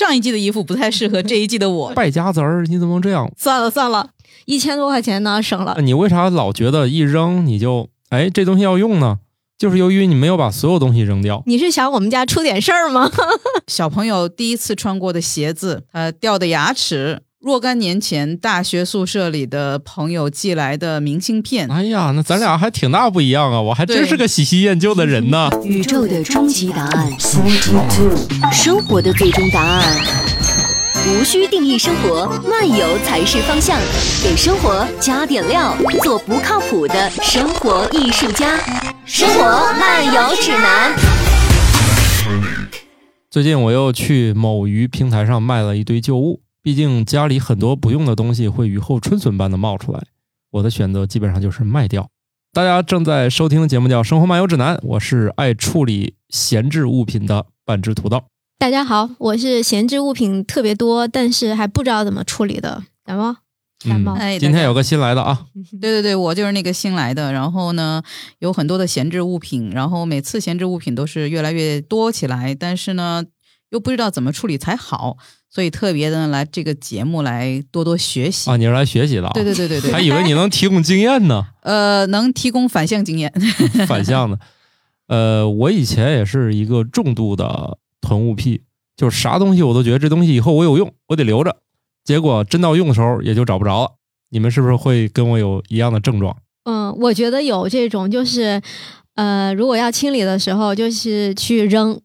上一季的衣服不太适合这一季的我。败家子儿，你怎么能这样？算了算了，一千多块钱呢，省了。你为啥老觉得一扔你就哎这东西要用呢？就是由于你没有把所有东西扔掉。你是想我们家出点事儿吗？小朋友第一次穿过的鞋子，呃，掉的牙齿，若干年前大学宿舍里的朋友寄来的明信片。哎呀，那咱俩还挺大不一样啊！我还真是个喜新厌旧的人呢。宇宙的终极答案，生活的最终答案。无需定义生活，漫游才是方向。给生活加点料，做不靠谱的生活艺术家。生活漫游指南。最近我又去某鱼平台上卖了一堆旧物，毕竟家里很多不用的东西会雨后春笋般的冒出来。我的选择基本上就是卖掉。大家正在收听的节目叫《生活漫游指南》，我是爱处理闲置物品的半只土豆。大家好，我是闲置物品特别多，但是还不知道怎么处理的感冒。感冒今天有个新来的啊 对对对，我就是那个新来的。然后呢，有很多的闲置物品，然后每次闲置物品都是越来越多起来，但是呢，又不知道怎么处理才好，所以特别的来这个节目来多多学习。啊，你是来学习的啊？对对对对对，还以为你能提供经验呢，呃，能提供反向经验。反向的。呃，我以前也是一个重度的囤物癖，就是啥东西我都觉得这东西以后我有用，我得留着。结果真到用的时候也就找不着了。你们是不是会跟我有一样的症状？嗯，我觉得有这种，就是呃，如果要清理的时候，就是去扔。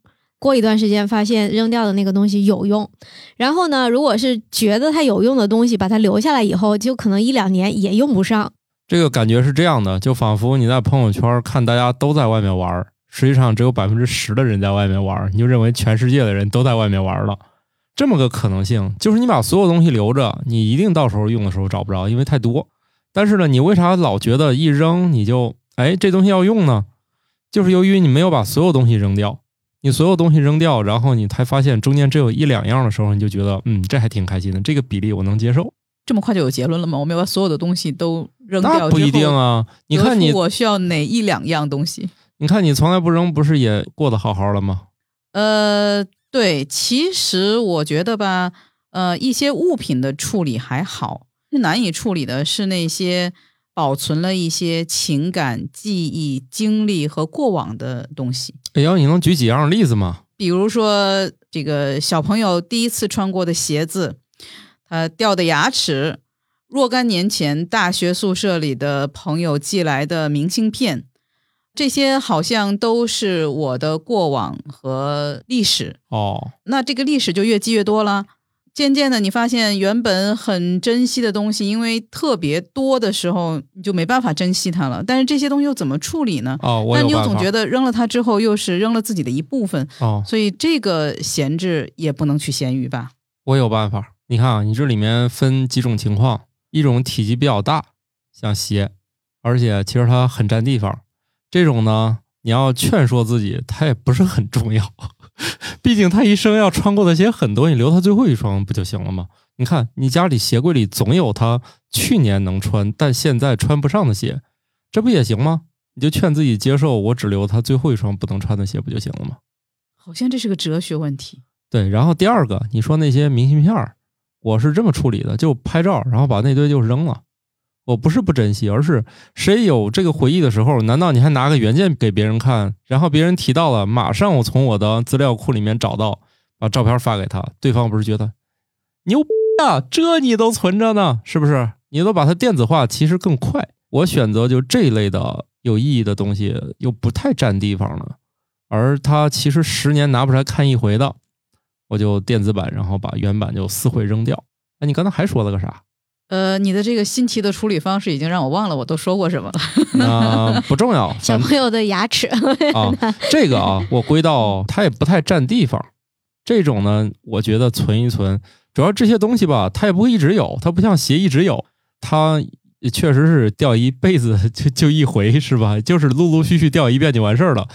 过一段时间发现扔掉的那个东西有用，然后呢，如果是觉得它有用的东西，把它留下来以后，就可能一两年也用不上。这个感觉是这样的，就仿佛你在朋友圈看大家都在外面玩，实际上只有百分之十的人在外面玩，你就认为全世界的人都在外面玩了。这么个可能性，就是你把所有东西留着，你一定到时候用的时候找不着，因为太多。但是呢，你为啥老觉得一扔你就哎这东西要用呢？就是由于你没有把所有东西扔掉。你所有东西扔掉，然后你才发现中间只有一两样的时候，你就觉得嗯这还挺开心的，这个比例我能接受。这么快就有结论了吗？我们要把所有的东西都扔掉那不一定。啊，你看你我需要哪一两样东西？你看，你从来不扔，不是也过得好好的吗？呃，对，其实我觉得吧，呃，一些物品的处理还好，难以处理的是那些保存了一些情感、记忆、经历和过往的东西。哎呦，你能举几样例子吗？比如说，这个小朋友第一次穿过的鞋子，他掉的牙齿，若干年前大学宿舍里的朋友寄来的明信片，这些好像都是我的过往和历史。哦，那这个历史就越积越多了。渐渐的，你发现原本很珍惜的东西，因为特别多的时候，你就没办法珍惜它了。但是这些东西又怎么处理呢？哦，我但有办法。你又总觉得扔了它之后，又是扔了自己的一部分，哦，所以这个闲置也不能去闲鱼吧？我有办法。你看啊，你这里面分几种情况，一种体积比较大，像鞋，而且其实它很占地方。这种呢，你要劝说自己，它也不是很重要。毕竟他一生要穿过的鞋很多，你留他最后一双不就行了吗？你看，你家里鞋柜里总有他去年能穿但现在穿不上的鞋，这不也行吗？你就劝自己接受，我只留他最后一双不能穿的鞋不就行了吗？好像这是个哲学问题。对，然后第二个，你说那些明信片儿，我是这么处理的，就拍照，然后把那堆就扔了。我不是不珍惜，而是谁有这个回忆的时候，难道你还拿个原件给别人看，然后别人提到了，马上我从我的资料库里面找到，把照片发给他，对方不是觉得牛逼啊，这你都存着呢，是不是？你都把它电子化，其实更快。我选择就这一类的有意义的东西，又不太占地方了，而它其实十年拿不出来看一回的。我就电子版，然后把原版就撕毁扔掉。哎，你刚才还说了个啥？呃，你的这个新奇的处理方式已经让我忘了我都说过什么了。那、不重要，小朋友的牙齿，啊，这个啊，我归到它也不太占地方。这种呢，我觉得存一存，主要这些东西吧，它也不会一直有，它不像鞋一直有，它确实是掉一辈子 就就一回是吧？就是陆陆续续掉一遍就完事儿了。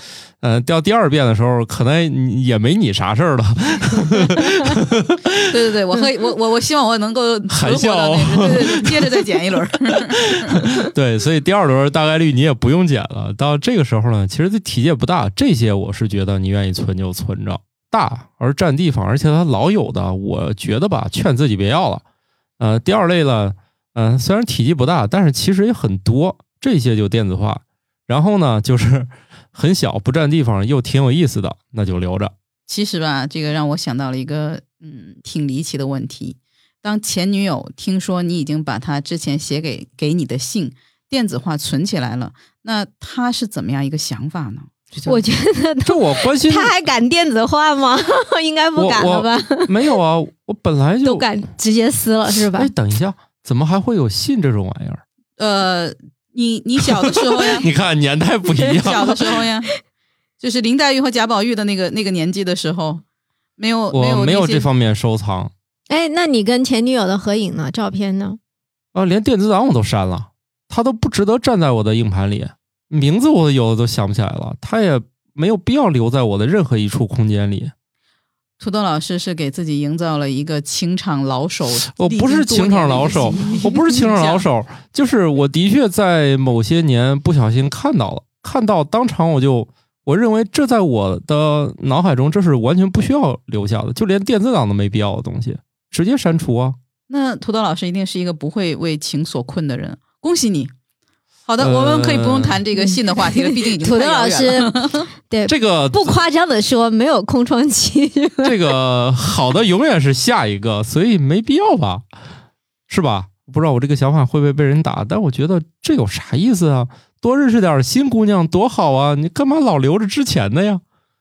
嗯、掉第二遍的时候，可能也没你啥事儿了。对对对，我和我我我希望我能够存活到那个，对对对，接着再捡一轮。对，所以第二轮大概率你也不用捡了。到这个时候呢，其实这体积也不大，这些我是觉得你愿意存就存着。大而占地方，而且它老有的，我觉得吧，劝自己别要了。呃，第二类呢，嗯、虽然体积不大，但是其实也很多，这些就电子化。然后呢，就是 很小，不占地方，又挺有意思的，那就留着。其实吧，这个让我想到了一个嗯挺离奇的问题。当前女友听说你已经把她之前写给给你的信电子化存起来了，那她是怎么样一个想法呢？我觉得 这我关心他还敢电子化吗？应该不敢了吧？没有啊，我本来就都敢直接撕了是吧哎，？等一下，怎么还会有信这种玩意儿？呃，你你小的时候呀，你看年代不一样，小的时候呀，就是林黛玉和贾宝玉的那个那个年纪的时候，没有没有我没有这方面收藏哎，那你跟前女友的合影呢？照片呢？啊，连电子档我都删了，它都不值得站在我的硬盘里，名字我有的都想不起来了，它也没有必要留在我的任何一处空间里。土豆老师是给自己营造了一个情场老手，我不是情场老手，我不是情场老手，就是我的确在某些年不小心看到了，看到当场我就我认为这在我的脑海中这是完全不需要留下的，就连电子档都没必要的东西，直接删除啊。那土豆老师一定是一个不会为情所困的人，恭喜你。好的，呃我们可以不用谈这个信的话题了，毕竟已经土豆老师，对，这个不夸张的说，没有空窗期。这个好的永远是下一个，所以没必要吧，是吧？不知道我这个想法会不会被人打，但我觉得这有啥意思啊？多认识点新姑娘多好啊！你干嘛老留着之前的呀？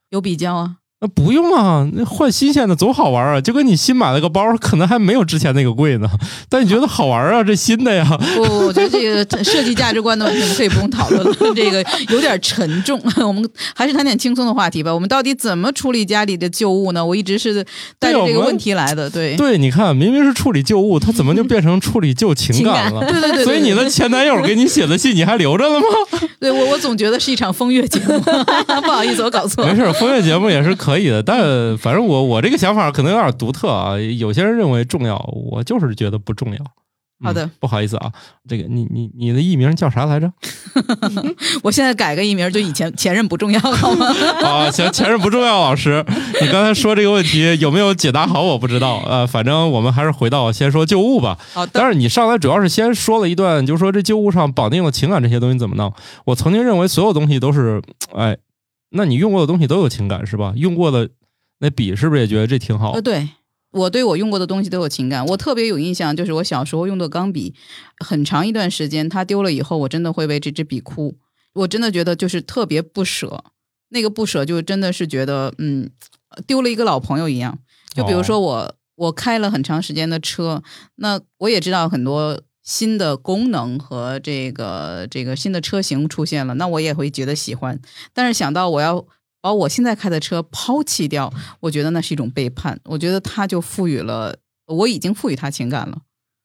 有比较啊。那不用啊，那换新鲜的总好玩啊！就跟你新买了个包，可能还没有之前那个贵呢，但你觉得好玩啊？这新的呀，不，我觉得这个设计价值观的问题，我们可以不用讨论了，这个有点沉重。我们还是谈点轻松的话题吧。我们到底怎么处理家里的旧物呢？我一直是带着这个问题来的。对，对，你看，明明是处理旧物，它怎么就变成处理旧情感了？对对对对所以你的前男友给你写的信，你还留着了吗？对我我总觉得是一场风月节目，不好意思，我搞错了。没事，风月节目也是可以的，但反正我我这个想法可能有点独特啊。有些人认为重要，我就是觉得不重要。嗯好的不好意思啊，这个你你你的艺名叫啥来着？我现在改个艺名，就以前前任不重要，好吗？啊，行，前任不重要，老师，你刚才说这个问题有没有解答好？我不知道，呃，反正我们还是回到先说旧物吧。好的，但是你上来主要是先说了一段，就是说这旧物上绑定了情感这些东西怎么弄？我曾经认为所有东西都是，哎，那你用过的东西都有情感是吧？用过的那笔是不是也觉得这挺好呃，？对我对我用过的东西都有情感，我特别有印象，就是我小时候用的钢笔，很长一段时间它丢了以后，我真的会为这支笔哭，我真的觉得就是特别不舍，那个不舍就真的是觉得嗯，丢了一个老朋友一样。就比如说我、我开了很长时间的车，那我也知道很多。新的功能和这个这个新的车型出现了，那我也会觉得喜欢。但是想到我要把我现在开的车抛弃掉，我觉得那是一种背叛。我觉得他就赋予了，我已经赋予他情感了。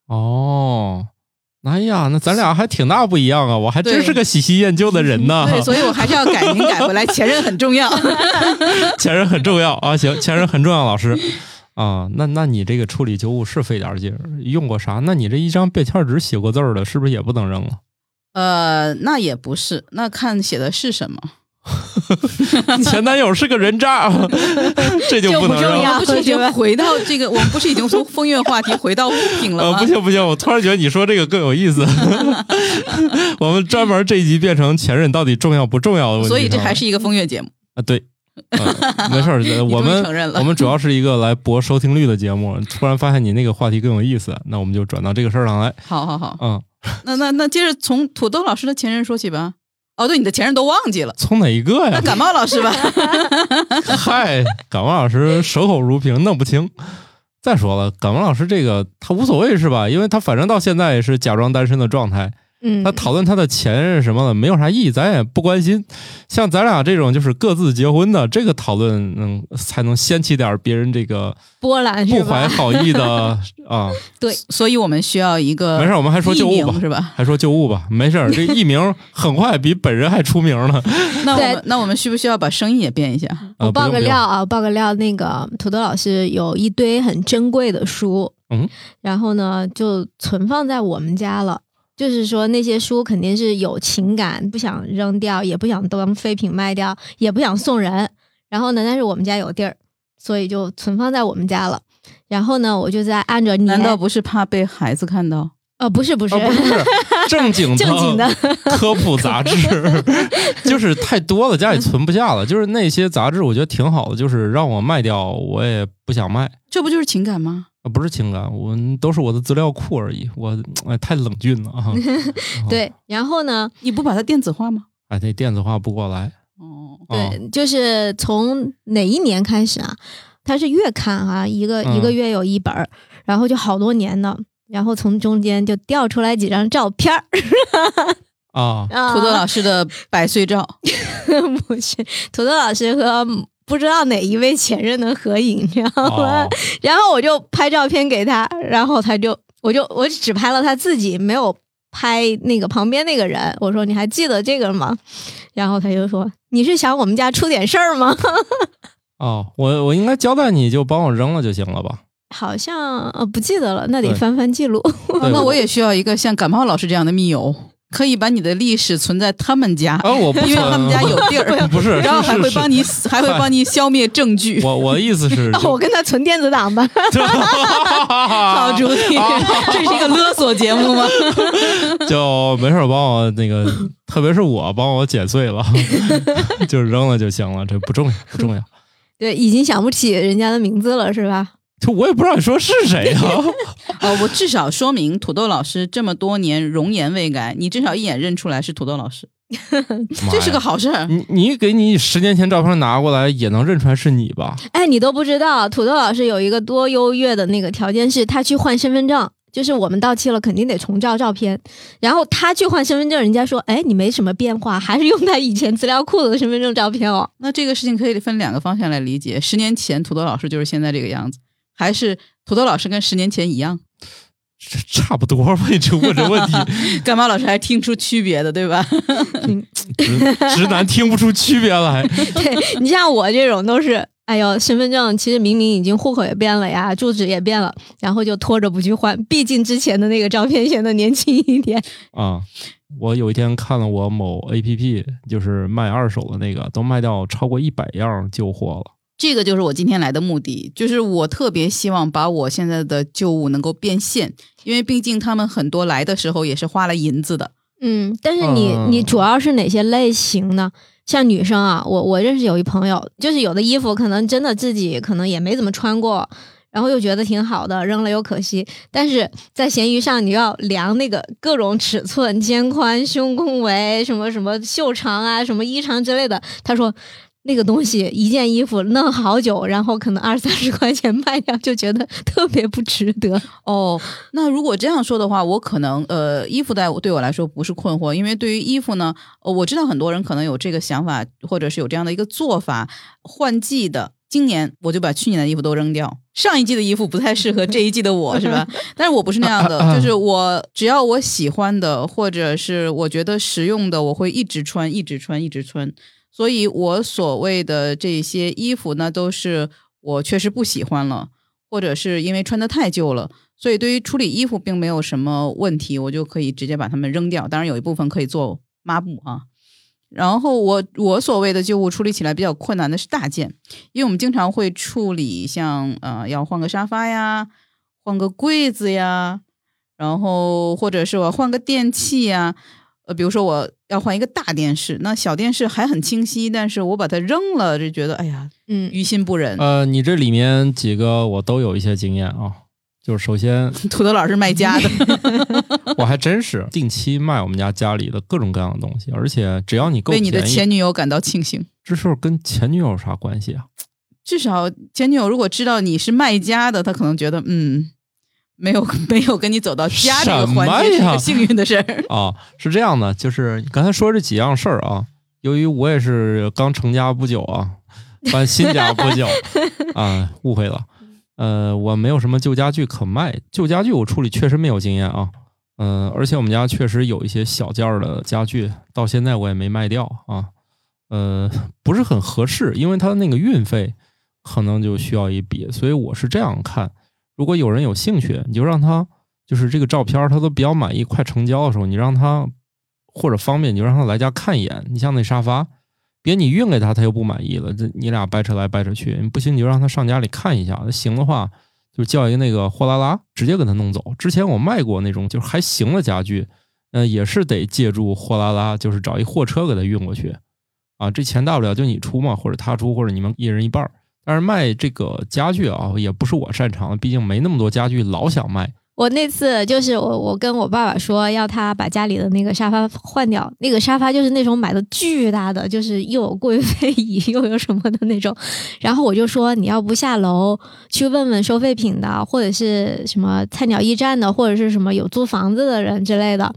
哦，哎呀，那咱俩还挺大不一样啊！我还真是个喜新厌旧的人呢。对，所以我还是要改名改回来，前任很重要。前任很重要啊，行，前任很重要，老师啊，那那你这个处理旧物是费点劲儿，用过啥？那你这一张便签纸写过字儿的，是不是也不能扔了？呃，那也不是，那看写的是什么。前男友是个人渣，这就不能扔。就不重要我们不是已经回到这个，我们不是已经从风月话题回到物品了呃，不行不行，我突然觉得你说这个更有意思。我们专门这一集变成前任到底重要不重要的问题。所以这还是一个风月节目。啊，对，呃没事儿，呃 我们我们主要是一个来博收听率的节目。突然发现你那个话题更有意思，那我们就转到这个事儿上来。好好好，嗯，那那那接着从土豆老师的前任说起吧。哦，对，你的前任都忘记了。从哪一个呀？那感冒老师吧 嗨，感冒老师守口如瓶，弄不清。再说了，感冒老师这个他无所谓是吧？因为他反正到现在也是假装单身的状态，嗯他，讨论他的前任什么的没有啥意义，咱也不关心。像咱俩这种就是各自结婚的，这个讨论嗯才能掀起点别人这个波澜不？怀好意的啊。对所以我们需要一个没事，我们还说旧物吧，是吧？还说旧物吧，没事。这艺名很快比本人还出名了。那我们那我们需不需要把声音也变一下？呃我爆个料啊，我爆个料，那个土豆老师有一堆很珍贵的书，嗯，然后呢就存放在我们家了。就是说那些书肯定是有情感，不想扔掉，也不想当废品卖掉，也不想送人。然后呢，但是我们家有地儿，所以就存放在我们家了。然后呢，我就在按着你，难道不是怕被孩子看到？呃，不是不是，哦，不是不是正经的 正经的 科普杂志，就是太多了，家里存不下了。就是那些杂志，我觉得挺好的，就是让我卖掉，我也不想卖。这不就是情感吗？啊，不是情感，我都是我的资料库而已。我哎，太冷峻了啊！对，然后呢，你不把它电子化吗？哎，那电子化不过来。哦，啊对，就是从哪一年开始啊？它是月刊啊，一个、嗯一个月有一本儿，然后就好多年呢。然后从中间就调出来几张照片儿，啊，啊土豆老师的百岁照，不是土豆老师和不知道哪一位前任的合影，你知道吗？哦 然后我就拍照片给他，然后他就我就我只拍了他自己，没有拍那个旁边那个人。我说你还记得这个吗？然后他就说你是想我们家出点事儿吗？哦，我我应该交代你就帮我扔了就行了吧？好像呃不记得了，那得翻翻记录。那我也需要一个像感冒老师这样的密友，可以把你的历史存在他们家，啊，我不 因为他们家有地儿，不是，然后还会是帮你，还会帮你消灭证据。我我的意思是，我跟他存电子档吧。好好主意，这是一个勒索节目吗？就没事儿帮我那个，特别是我帮我剪碎了，就扔了就行了，这不重要不重要。对，已经想不起人家的名字了，是吧？就我也不知道你说是谁啊？哦，我至少说明土豆老师这么多年容颜未改，你至少一眼认出来是土豆老师，这是个好事儿。你你给你十年前照片拿过来，也能认出来是你吧？哎，你都不知道，土豆老师有一个多优越的那个条件是，他去换身份证，就是我们到期了肯定得重照照片，然后他去换身份证，人家说，哎，你没什么变化，还是用他以前资料库的身份证照片哦。那这个事情可以分两个方向来理解：十年前土豆老师就是现在这个样子，还是土豆老师跟十年前一样？这 差不多吧？你就问这问题，干嘛老师还听出区别的，对吧？直直男听不出区别来。对你像我这种都是，哎呦，身份证其实明明已经户口也变了呀，住址也变了，然后就拖着不去换，毕竟之前的那个照片显得年轻一点。啊、我有一天看了我某 A P P，就是卖二手的那个，都卖掉超过一百样旧货了。这个就是我今天来的目的，就是我特别希望把我现在的旧物能够变现，因为毕竟他们很多来的时候也是花了银子的。嗯，但是你、嗯你主要是哪些类型呢？像女生啊，我我认识有一朋友，就是有的衣服可能真的自己可能也没怎么穿过，然后又觉得挺好的，扔了又可惜。但是在闲鱼上你要量那个各种尺寸、肩宽、胸宫围、什么什么袖长啊、什么衣长之类的，他说。那个东西一件衣服弄好久，然后可能二三十块钱卖掉，就觉得特别不值得。哦，那如果这样说的话，我可能呃，衣服在对我来说不是困惑，因为对于衣服呢，呃，我知道很多人可能有这个想法，或者是有这样的一个做法，换季的。今年我就把去年的衣服都扔掉，上一季的衣服不太适合这一季的我，是吧？但是我不是那样的，就是我只要我喜欢的，或者是我觉得实用的，我会一直穿，一直穿，一直穿。所以我所谓的这些衣服呢，都是我确实不喜欢了，或者是因为穿的太旧了，所以对于处理衣服并没有什么问题，我就可以直接把它们扔掉。当然有一部分可以做抹布啊。然后我我所谓的旧物处理起来比较困难的是大件，因为我们经常会处理像呃要换个沙发呀，换个柜子呀，然后或者是我换个电器呀，呃，比如说我要换一个大电视，那小电视还很清晰，但是我把它扔了，就觉得哎呀嗯，于心不忍。呃，你这里面几个我都有一些经验啊。就是首先，土豆老师卖家的，我还真是定期卖我们家家里的各种各样的东西，而且只要你够为你的前女友感到庆幸。这事儿跟前女友有啥关系啊？至少前女友如果知道你是卖家的，她可能觉得嗯，没有 没有跟你走到家这个环节幸运的事儿。啊，是这样的，就是你刚才说这几样事儿啊，由于我也是刚成家不久啊，搬新家不久 啊，误会了。呃，我没有什么旧家具可卖，旧家具我处理确实没有经验啊。嗯、而且我们家确实有一些小件儿的家具，到现在我也没卖掉啊。呃，不是很合适，因为它的那个运费可能就需要一笔，所以我是这样看：如果有人有兴趣，你就让他就是这个照片他都比较满意，快成交的时候，你让他或者方便，你就让他来家看一眼。你像那沙发，别你运给他，他又不满意了，这你俩掰扯来掰扯去，不行你就让他上家里看一下，行的话就叫一个那个货拉拉直接给他弄走。之前我卖过那种就是还行的家具，呃，也是得借助货拉拉，就是找一货车给他运过去，啊，这钱大不了就你出嘛，或者他出，或者你们一人一半儿。但是卖这个家具啊，也不是我擅长，毕竟没那么多家具，老想卖。我那次就是我，我跟我爸爸说要他把家里的那个沙发换掉，那个沙发就是那种买的巨大的，就是又有贵妃椅 又有什么的那种。然后我就说你要不下楼去问问收废品的，或者是什么菜鸟驿站的，或者是什么有租房子的人之类的，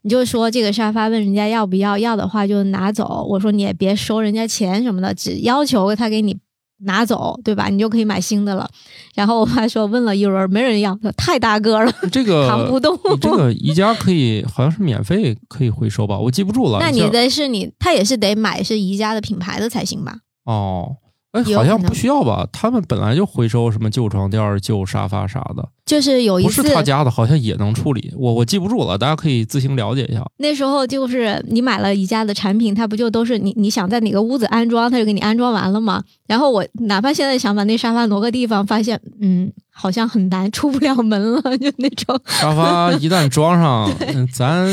你就说这个沙发问人家要不要，要的话就拿走。我说你也别收人家钱什么的，只要求他给你。拿走，对吧？你就可以买新的了。然后我爸说，问了一轮，没人要，太大个了，这个扛不动。这个宜家可以，好像是免费可以回收吧？我记不住了。那你的是你，他也是得买是宜家的品牌的才行吧？哦。哎，好像不需要吧？他们本来就回收什么旧床垫、旧沙发啥的，就是有一次不是他家的，好像也能处理。我我记不住了，大家可以自行了解一下。那时候就是你买了宜家的产品，它不就都是你你想在哪个屋子安装，他就给你安装完了吗？然后我哪怕现在想把那沙发挪个地方，发现嗯。好像很难出不了门了，就那种沙发一旦装上，咱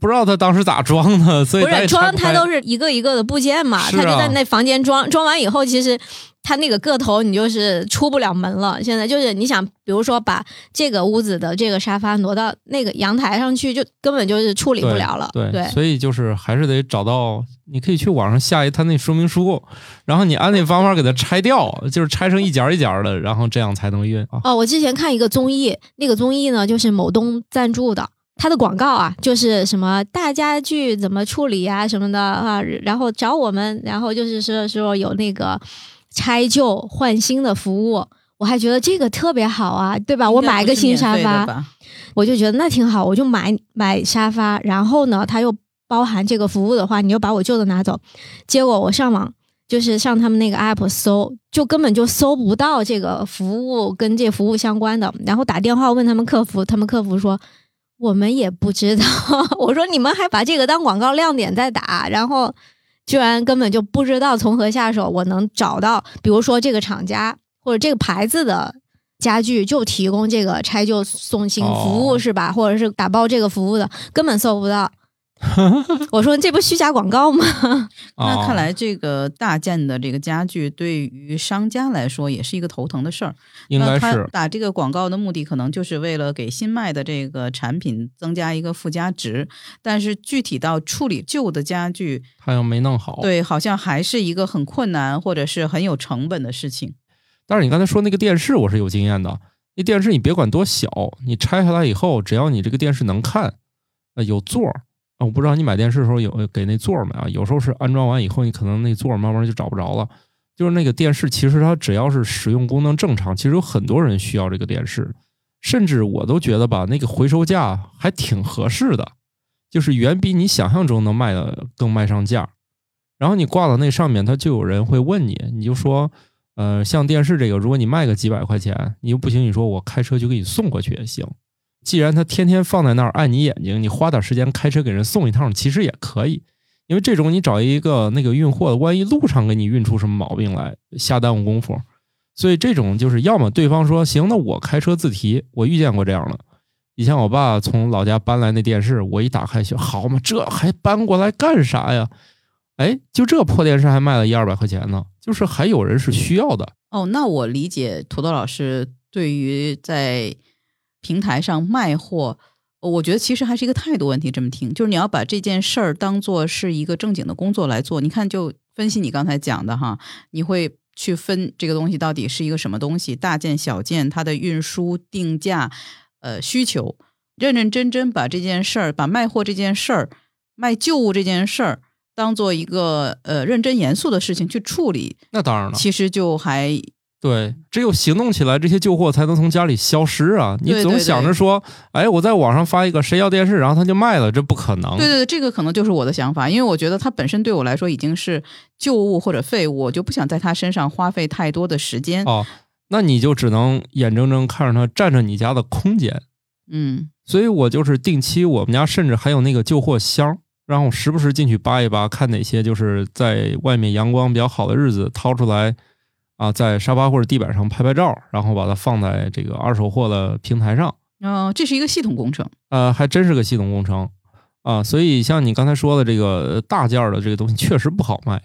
不知道他当时咋装的，所以不是装它都是一个一个的部件嘛，他就在那房间装，装完以后其实。它那个个头，你就是出不了门了。现在就是你想，比如说把这个屋子的这个沙发挪到那个阳台上去，就根本就是处理不了了。对，所以就是还是得找到，你可以去网上下一他那说明书，然后你按那方法给它拆掉，就是拆成一节一节的，然后这样才能运啊。哦，我之前看一个综艺，那个综艺呢就是某东赞助的，它的广告啊就是什么大家具怎么处理啊什么的啊，然后找我们，然后就是说说有那个。拆旧换新的服务，我还觉得这个特别好啊，对吧？我买个新沙发，我就觉得那挺好，我就买买沙发。然后呢，它又包含这个服务的话，你就把我旧的拿走。结果我上网就是上他们那个 app 搜，就根本就搜不到这个服务跟这服务相关的。然后打电话问他们客服，他们客服说我们也不知道。我说你们还把这个当广告亮点在打，然后。居然根本就不知道从何下手，我能找到，比如说这个厂家或者这个牌子的家具就提供这个拆旧送新服务是吧？或者是打包这个服务的，根本搜不到。我说这不虚假广告吗？那看来这个大件的这个家具对于商家来说也是一个头疼的事儿。应该是打这个广告的目的，可能就是为了给新卖的这个产品增加一个附加值。但是具体到处理旧的家具，他又没弄好，对，好像还是一个很困难或者是很有成本的事情。但是你刚才说那个电视，我是有经验的。那电视你别管多小，你拆下来以后，只要你这个电视能看，呃，有座儿。啊，我不知道你买电视的时候有给那座没啊？有时候是安装完以后，你可能那座慢慢就找不着了。就是那个电视，其实它只要是使用功能正常，其实有很多人需要这个电视，甚至我都觉得吧，那个回收价还挺合适的，就是远比你想象中能卖的更卖上价。然后你挂到那上面，他就有人会问你，你就说，呃，像电视这个，如果你卖个几百块钱，你又不行，你说我开车就给你送过去也行。既然他天天放在那儿碍你眼睛，你花点时间开车给人送一趟，其实也可以。因为这种你找一个那个运货的，万一路上给你运出什么毛病来，瞎耽误功夫。所以这种就是要么对方说行，那我开车自提。我遇见过这样的，以前我爸从老家搬来那电视，我一打开就好嘛，这还搬过来干啥呀？哎，就这破电视还卖了一二百块钱呢，就是还有人是需要的。哦，那我理解土豆老师对于在。平台上卖货，我觉得其实还是一个态度问题。这么听，就是你要把这件事儿当做是一个正经的工作来做。你看，就分析你刚才讲的哈，你会去分这个东西到底是一个什么东西，大件、小件，它的运输、定价、呃需求，认认真真把这件事儿，把卖货这件事儿、卖旧物这件事儿，当做一个呃认真严肃的事情去处理。那当然了，其实就还。对，只有行动起来，这些旧货才能从家里消失啊！你总想着说，哎，我在网上发一个谁要电视，然后他就卖了，这不可能。对对对，这个可能就是我的想法，因为我觉得它本身对我来说已经是旧物或者废物，我就不想在它身上花费太多的时间。哦，那你就只能眼睁睁看着它占着你家的空间。嗯，所以我就是定期，我们家甚至还有那个旧货箱，然后时不时进去扒一扒，看哪些就是在外面阳光比较好的日子掏出来啊，在沙发或者地板上拍拍照，然后把它放在这个二手货的平台上。哦，这是一个系统工程。呃，还真是个系统工程啊。所以像你刚才说的这个大件儿的这个东西，确实不好卖。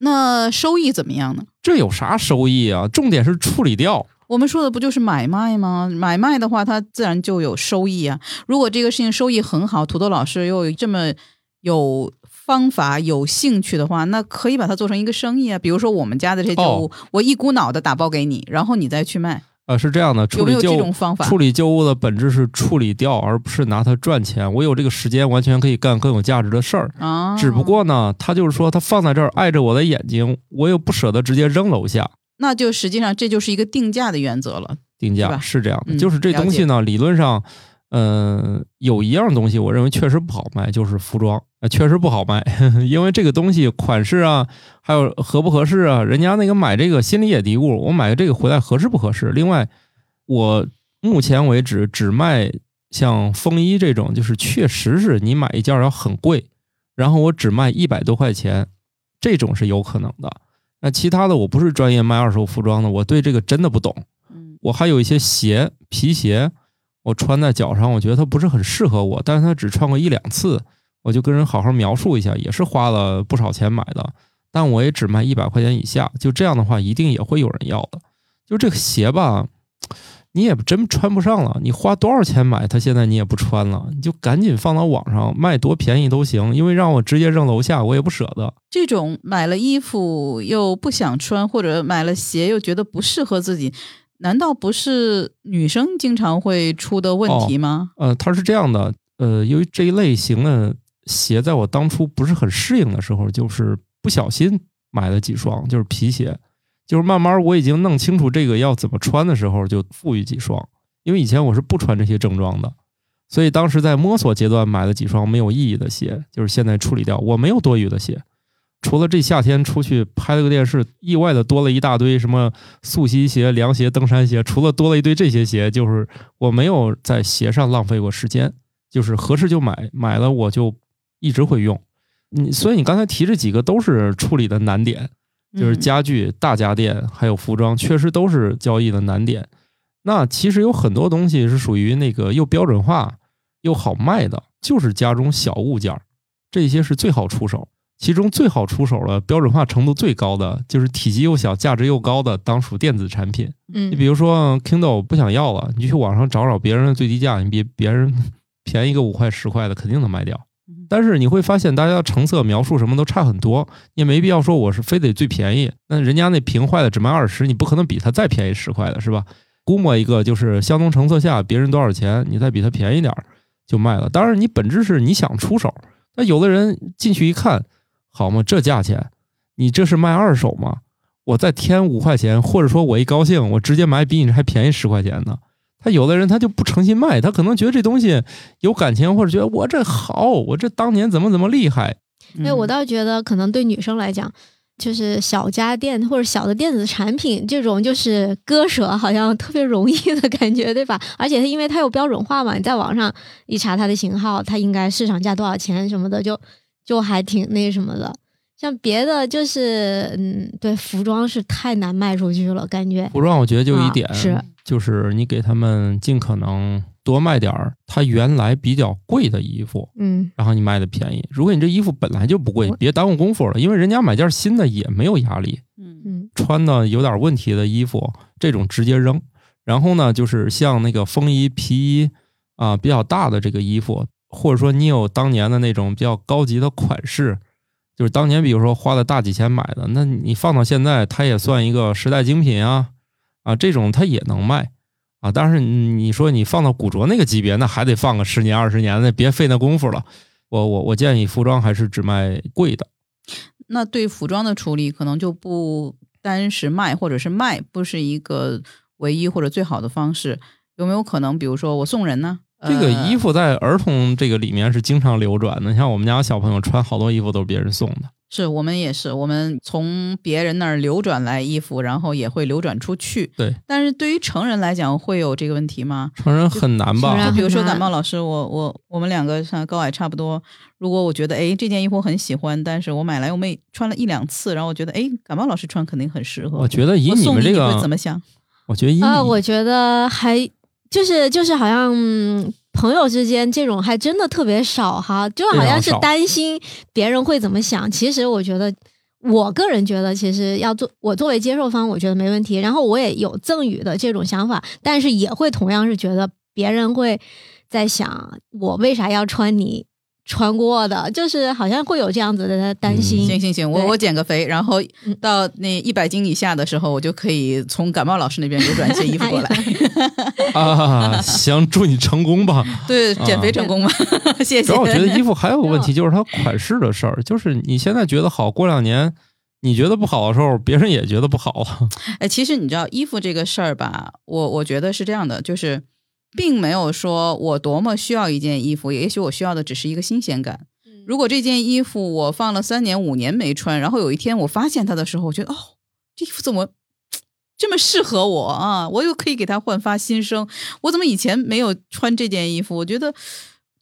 那收益怎么样呢？这有啥收益啊？重点是处理掉。我们说的不就是买卖吗？买卖的话，它自然就有收益啊。如果这个事情收益很好，土豆老师又有这么有方法、有兴趣的话，那可以把它做成一个生意啊。比如说我们家的这些旧物，我一股脑的打包给你，然后你再去卖，呃，是这样的，处理旧这种方法？处理旧物的本质是处理掉，而不是拿它赚钱。我有这个时间，完全可以干更有价值的事儿。啊，只不过呢，它就是说，它放在这儿碍着我的眼睛，我又不舍得直接扔楼下。那就实际上这就是一个定价的原则了。定价是这样的，嗯就是这东西呢，理论上，嗯、有一样东西，我认为确实不好卖，就是服装，呃，确实不好卖，因为这个东西款式啊，还有合不合适啊，人家那个买这个心里也嘀咕，我买这个回来合适不合适？另外，我目前为止只卖像风衣这种，就是确实是你买一件要很贵，然后我只卖一百多块钱，这种是有可能的。那其他的我不是专业卖二手服装的，我对这个真的不懂。嗯我还有一些鞋，皮鞋，我穿在脚上，我觉得它不是很适合我，但是它只穿过一两次，我就跟人好好描述一下，也是花了不少钱买的，但我也只卖一百块钱以下，就这样的话，一定也会有人要的。就这个鞋吧，你也真穿不上了，你花多少钱买，它现在你也不穿了，你就赶紧放到网上卖，多便宜都行，因为让我直接扔楼下，我也不舍得。这种买了衣服又不想穿，或者买了鞋又觉得不适合自己，难道不是女生经常会出的问题吗？呃，它是这样的，呃，由于这一类型的鞋在我当初不是很适应的时候，就是不小心买了几双，就是皮鞋，就是慢慢我已经弄清楚这个要怎么穿的时候，就富裕几双。因为以前我是不穿这些正装的，所以当时在摸索阶段买了几双没有意义的鞋，就是现在处理掉，我没有多余的鞋。除了这夏天出去拍了个电视，意外的多了一大堆什么速吸鞋、凉鞋、登山鞋，除了多了一堆这些鞋，就是我没有在鞋上浪费过时间，就是合适就买，买了我就一直会用。你所以你刚才提这几个都是处理的难点，就是嗯家具、大家电还有服装，确实都是交易的难点。那其实有很多东西是属于那个又标准化又好卖的，就是家中小物件儿，这些是最好出手。其中最好出手的、标准化程度最高的，就是体积又小、价值又高的，当属电子产品。嗯你比如说 Kindle 不想要了，你就去网上找找别人的最低价，你比别人便宜个五块十块的，肯定能卖掉嗯。但是你会发现，大家的成色描述什么都差很多，你也没必要说我是非得最便宜。那人家那屏坏的只卖二十，你不可能比他再便宜十块的，是吧？估摸一个就是相同成色下别人多少钱，你再比他便宜点儿就卖了。当然，你本质是你想出手，那有的人进去一看，好嘛，这价钱，你这是卖二手吗？我再添五块钱，或者说我一高兴，我直接买比你这还便宜十块钱呢。他有的人他就不诚心卖，他可能觉得这东西有感情，或者觉得我这好，我这当年怎么怎么厉害。嗯哎，我倒觉得可能对女生来讲，就是小家电或者小的电子产品这种，就是割舍好像特别容易的感觉，对吧？而且它因为它有标准化嘛，你在网上一查它的型号，它应该市场价多少钱什么的，就就还挺那什么的。像别的就是，嗯，对，服装是太难卖出去了，感觉服装我觉得就一啊点，是就是你给他们尽可能多卖点儿他原来比较贵的衣服，嗯然后你卖的便宜。如果你这衣服本来就不贵，别耽误功夫了，因为人家买件新的也没有压力。嗯嗯穿的有点问题的衣服，这种直接扔。然后呢，就是像那个风衣、皮衣啊，比较大的这个衣服，或者说你有当年的那种比较高级的款式，就是当年比如说花了大几千买的，那你放到现在，它也算一个时代精品啊啊，这种它也能卖啊。但是你说你放到古着那个级别，那还得放个十年二十年的，别费那功夫了。我我我建议服装还是只卖贵的。那对服装的处理可能就不单是卖或者是卖，不是一个唯一或者最好的方式。有没有可能，比如说我送人呢？这个衣服，在儿童这个里面是经常流转的，像我们家小朋友穿好多衣服都是别人送的。是我们也是，我们从别人那儿流转来衣服，然后也会流转出去。对，但是对于成人来讲，会有这个问题吗？成人很难吧比如说感冒老师，我我我们两个像高矮差不多。如果我觉得哎这件衣服我很喜欢，但是我买来我没穿了一两次，然后我觉得哎感冒老师穿肯定很适合。我觉得以你们这个会怎么想？我觉得啊，我觉得还就是就是好像、嗯朋友之间这种还真的特别少哈，就好像是担心别人会怎么想。其实我觉得，我个人觉得，其实要做我作为接受方，我觉得没问题。然后我也有赠予的这种想法，但是也会同样是觉得别人会在想，我为啥要穿你穿过的，就是好像会有这样子的担心。行行行，我我减个肥，然后嗯到那一百斤以下的时候，我就可以从感冒老师那边流转一些衣服过来。啊，行，祝你成功吧。对，减肥成功吗？谢谢。主要我觉得衣服还有个问题，就是它款式的事儿，就是你现在觉得好，过两年你觉得不好的时候，别人也觉得不好啊。哎，其实你知道衣服这个事儿吧，我我觉得是这样的，就是并没有说我多么需要一件衣服，也许我需要的只是一个新鲜感。如果这件衣服我放了三年五年没穿，然后有一天我发现它的时候，我觉得哦，这衣服怎么这么适合我啊？我又可以给它焕发新生。我怎么以前没有穿这件衣服？我觉得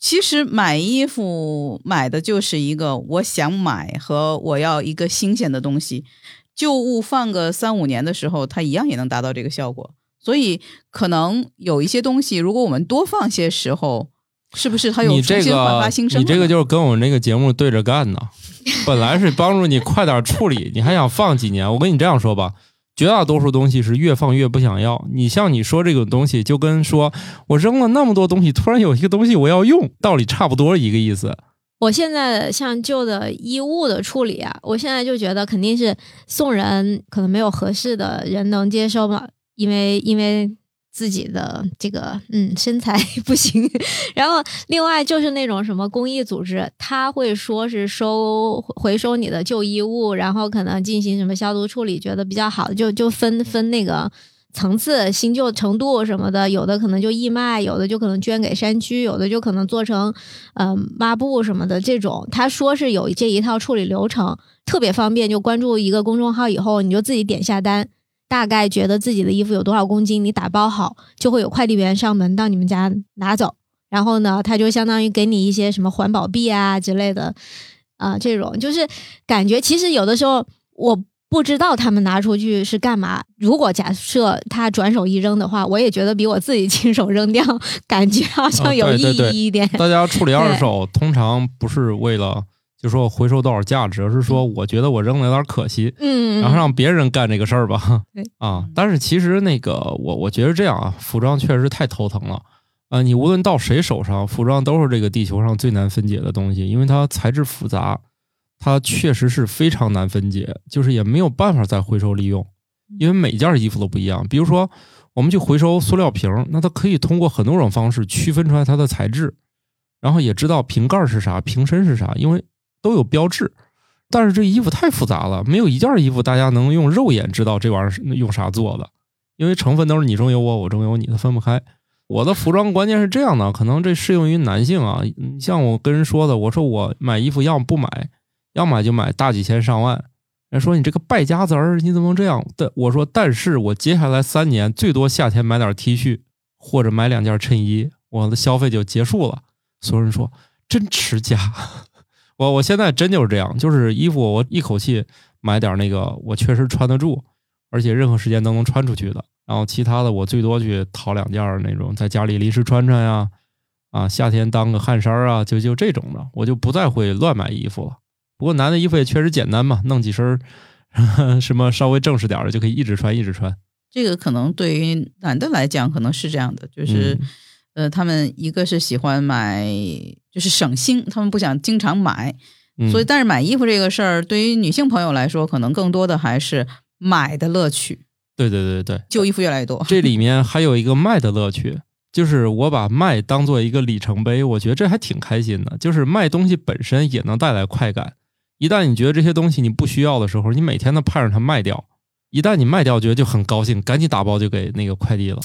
其实买衣服买的就是一个我想买和我要一个新鲜的东西。旧物放个三五年的时候，它一样也能达到这个效果。所以可能有一些东西，如果我们多放些时候，是不是它有你这重新焕个发新生了呢？你这个就是跟我们这个节目对着干呢。本来是帮助你快点处理，你还想放几年？我跟你这样说吧，绝大多数东西是越放越不想要。你像你说这个东西，就跟说我扔了那么多东西，突然有一个东西我要用，道理差不多一个意思。我现在像旧的衣物的处理啊，我现在就觉得肯定是送人，可能没有合适的人能接收嘛，因为因为自己的这个嗯身材 不行，然后另外就是那种什么公益组织，他会说是收回收你的旧衣物，然后可能进行什么消毒处理，觉得比较好就就分分那个。层次、新旧程度什么的，有的可能就义卖，有的就可能捐给山区，有的就可能做成嗯、抹布什么的这种。他说是有这一套处理流程，特别方便。就关注一个公众号以后，你就自己点下单，大概觉得自己的衣服有多少公斤，你打包好，就会有快递员上门到你们家拿走。然后呢，他就相当于给你一些什么环保币啊之类的，啊、这种就是感觉其实有的时候我。不知道他们拿出去是干嘛。如果假设他转手一扔的话，我也觉得比我自己亲手扔掉感觉好像有意义一点。大家处理二手通常不是为了就说回收多少价值，而是说我觉得我扔了有点可惜，嗯，然后让别人干这个事儿吧对。啊，但是其实那个我我觉得这样啊，服装确实太头疼了。啊，你无论到谁手上，服装都是这个地球上最难分解的东西，因为它材质复杂，它确实是非常难分解，就是也没有办法再回收利用，因为每件衣服都不一样。比如说，我们去回收塑料瓶，那它可以通过很多种方式区分出来它的材质，然后也知道瓶盖是啥，瓶身是啥，因为都有标志。但是这衣服太复杂了，没有一件衣服大家能用肉眼知道这玩意儿是用啥做的，因为成分都是你中有我，我中有你的，分不开。我的服装关键是这样的，可能这适用于男性啊。你像我跟人说的，我说我买衣服要么不买，要买就买大几千上万。人说你这个败家子儿，你怎么能这样？但我说，但是我接下来三年最多夏天买点 T 恤或者买两件衬衣，我的消费就结束了。所有人说真持家，我我现在真就是这样，就是衣服我一口气买点那个我确实穿得住，而且任何时间都能穿出去的。然后其他的我最多去淘两件儿那种，在家里临时穿穿呀，啊，夏天当个汗衫儿啊，就就这种的，我就不再会乱买衣服了。不过男的衣服也确实简单嘛，弄几身儿 什么稍微正式点儿的就可以一直穿一直穿。这个可能对于男的来讲可能是这样的，就是、嗯呃，他们一个是喜欢买，就是省心，他们不想经常买，嗯所以但是买衣服这个事儿，对于女性朋友来说，可能更多的还是买的乐趣，对对对对，旧衣服越来越多。这里面还有一个卖的乐趣，就是我把卖当做一个里程碑，我觉得这还挺开心的。就是卖东西本身也能带来快感。一旦你觉得这些东西你不需要的时候，你每天都盼着它卖掉。一旦你卖掉，觉得就很高兴，赶紧打包就给那个快递了。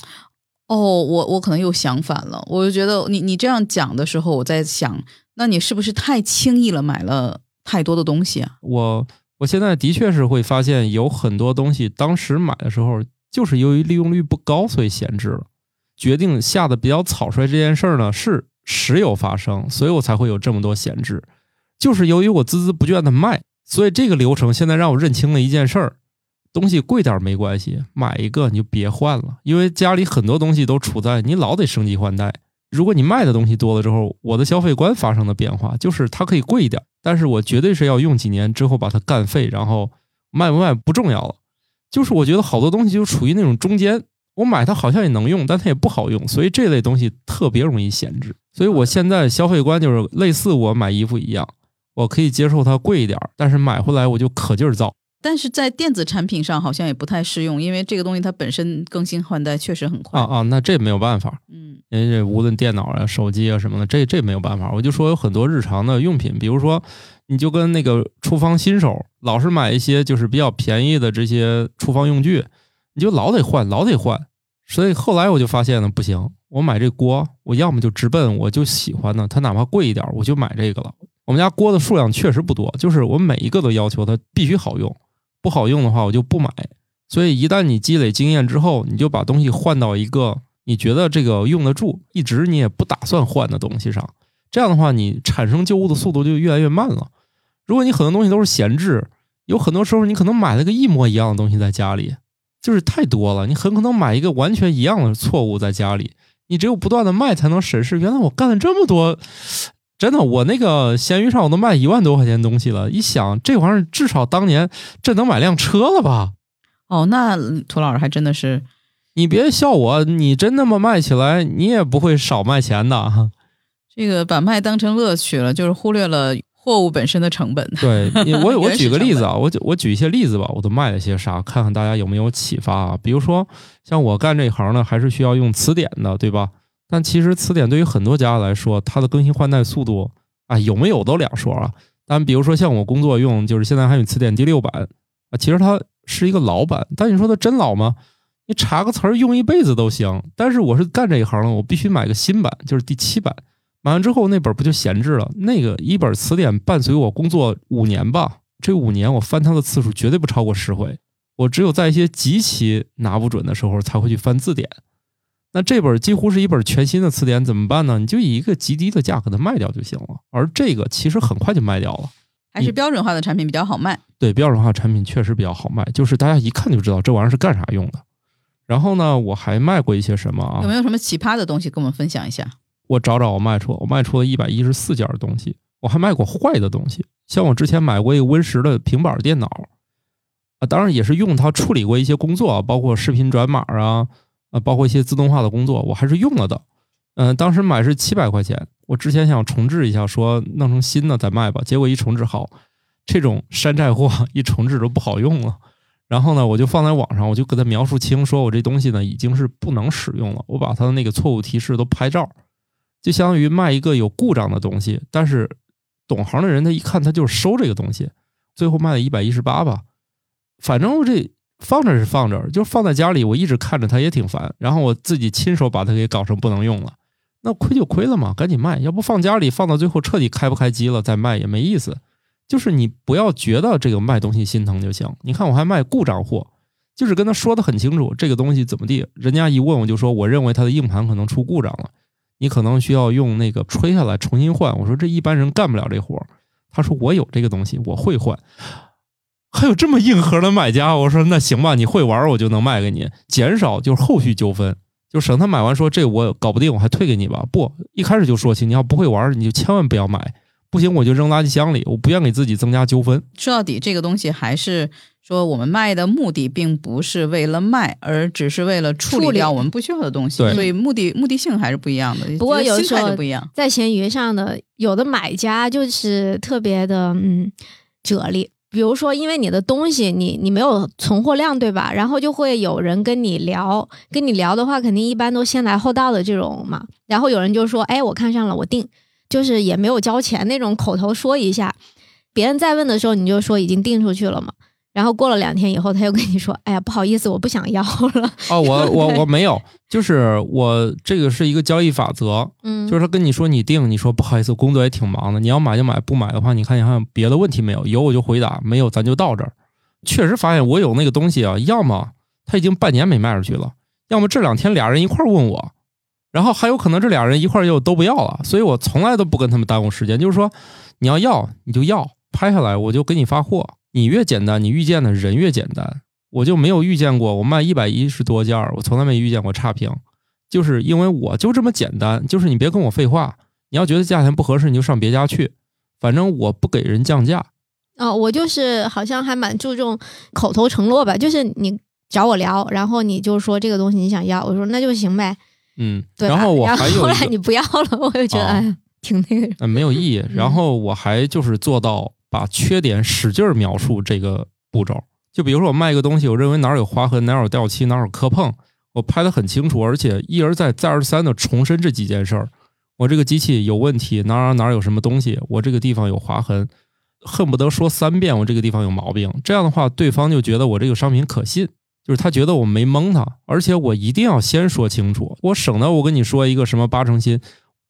哦，我我可能又想反了，我就觉得你你这样讲的时候，我在想，那你是不是太轻易了买了太多的东西啊。我我现在的确是会发现有很多东西，当时买的时候就是由于利用率不高，所以闲置了。决定下的比较草率这件事儿呢，是时有发生，所以我才会有这么多闲置。就是由于我孜孜不倦的卖，所以这个流程现在让我认清了一件事儿：东西贵点没关系，买一个你就别换了，因为家里很多东西都处在你老得升级换代。如果你卖的东西多了之后，我的消费观发生的变化就是它可以贵一点，但是我绝对是要用几年之后把它干废，然后卖不卖不重要了。就是我觉得好多东西就处于那种中间，我买它好像也能用，但它也不好用，所以这类东西特别容易闲置。所以我现在消费观就是类似我买衣服一样，我可以接受它贵一点，但是买回来我就可劲儿造。但是在电子产品上好像也不太适用，因为这个东西它本身更新换代确实很快。啊啊，那这没有办法，嗯因为这无论电脑啊、手机啊什么的，这这没有办法。我就说有很多日常的用品，比如说，你就跟那个厨房新手老是买一些就是比较便宜的这些厨房用具，你就老得换，老得换。所以后来我就发现呢，不行，我买这锅，我要么就直奔我就喜欢的，它哪怕贵一点，我就买这个了。我们家锅的数量确实不多，就是我每一个都要求它必须好用，不好用的话我就不买。所以一旦你积累经验之后，你就把东西换到一个你觉得这个用得住，一直你也不打算换的东西上。这样的话，你产生旧物的速度就越来越慢了。如果你很多东西都是闲置，有很多时候你可能买了个一模一样的东西在家里，就是太多了，你很可能买一个完全一样的错误在家里。你只有不断的卖，才能审视原来我干了这么多。真的，我那个闲鱼上我都卖一万多块钱东西了，一想这玩意儿至少当年这能买辆车了吧？哦，那涂老师还真的是，你别笑我，你真那么卖起来，你也不会少卖钱的。这个把卖当成乐趣了，就是忽略了货物本身的成本。对，我 我举个例子啊，我举我举一些例子吧，我都卖了些啥，看看大家有没有启发啊。比如说，像我干这一行呢，还是需要用词典的，对吧？但其实词典对于很多家来说，它的更新换代速度啊，有没有都两说啊。但比如说像我工作用，就是现在汉语词典第六版啊，其实它是一个老版，但你说它真老吗？你查个词儿用一辈子都行。但是我是干这一行的，我必须买个新版，就是第七版。买完之后那本不就闲置了？那个一本词典伴随我工作五年吧，这五年我翻它的次数绝对不超过十回。我只有在一些极其拿不准的时候才会去翻字典。那这本几乎是一本全新的词典，怎么办呢？你就以一个极低的价格的卖掉就行了。而这个其实很快就卖掉了。还是标准化的产品比较好卖。对标准化产品确实比较好卖，就是大家一看就知道这玩意儿是干啥用的。然后呢，我还卖过一些什么啊？有没有什么奇葩的东西跟我们分享一下？我找找，我卖出我卖出了一百一十四件东西，我还卖过坏的东西，像我之前买过一个 Win 十的平板电脑，啊，当然也是用它处理过一些工作，包括视频转码啊，啊，包括一些自动化的工作，我还是用了的。嗯、当时买是七百块钱，我之前想重置一下，说弄成新的再卖吧，结果一重置好，这种山寨货 一重置都不好用了。然后呢，我就放在网上，我就给他描述清，说我这东西呢已经是不能使用了，我把它的那个错误提示都拍照，就相当于卖一个有故障的东西。但是懂行的人他一看他就是收这个东西，最后卖了一百一十八吧。反正这放着是放着，就放在家里，我一直看着它也挺烦。然后我自己亲手把它给搞成不能用了，那亏就亏了嘛，赶紧卖，要不放家里放到最后彻底开不开机了再卖也没意思。就是你不要觉得这个卖东西心疼就行。你看我还卖故障货，就是跟他说的很清楚，这个东西怎么地，人家一问我就说，我认为它的硬盘可能出故障了，你可能需要用那个吹下来重新换。我说这一般人干不了这活儿。他说我有这个东西，我会换。还有这么硬核的买家，我说那行吧，你会玩我就能卖给你，减少就是后续纠纷，就省他买完说这我搞不定，我还退给你吧。不，一开始就说清，你要不会玩，你就千万不要买，不行我就扔垃圾箱里，我不愿给自己增加纠纷。说到底，这个东西还是说我们卖的目的并不是为了卖，而只是为了处理处理掉我们不需要的东西，所以目的目的性还是不一样的。不过有心时候就不一样。在闲鱼上的有的买家就是特别的嗯哲理，比如说因为你的东西你你没有存货量对吧？然后就会有人跟你聊，跟你聊的话肯定一般都先来后到的这种嘛。然后有人就说，哎，我看上了，我定，就是也没有交钱那种口头说一下，别人再问的时候你就说已经定出去了嘛。然后过了两天以后，他又跟你说：“哎呀，不好意思，我不想要了。哦，我我我没有，就是我这个是一个交易法则，”嗯，就是他跟你说你定，你说不好意思，工作也挺忙的，你要买就买，不买的话，你看你还有别的问题没有？有我就回答，没有咱就到这儿。确实发现我有那个东西啊，要么他已经半年没卖出去了，要么这两天俩人一块儿问我，然后还有可能这俩人一块儿又都不要了，所以我从来都不跟他们耽误时间，就是说你要要你就要，拍下来我就给你发货。你越简单，你遇见的人越简单。我就没有遇见过，我卖一百一十多件儿，我从来没遇见过差评，就是因为我就这么简单。就是你别跟我废话，你要觉得价钱不合适，你就上别家去，反正我不给人降价。哦，我就是好像还蛮注重口头承诺吧，就是你找我聊，然后你就说这个东西你想要，我说那就行呗，嗯，对。然后我还有后来你不要了，我就觉得、哦哎呀，挺那个。嗯没有意义。嗯然后我还就是做到把缺点使劲儿描述这个步骤。就比如说我卖一个东西，我认为哪儿有划痕，哪儿有掉漆，哪儿有磕碰，我拍的很清楚，而且一而再再而三的重申这几件事儿。我这个机器有问题，哪儿哪儿哪有什么东西，我这个地方有划痕，恨不得说三遍我这个地方有毛病。这样的话，对方就觉得我这个商品可信，就是他觉得我没蒙他，而且我一定要先说清楚，我省得我跟你说一个什么八成新，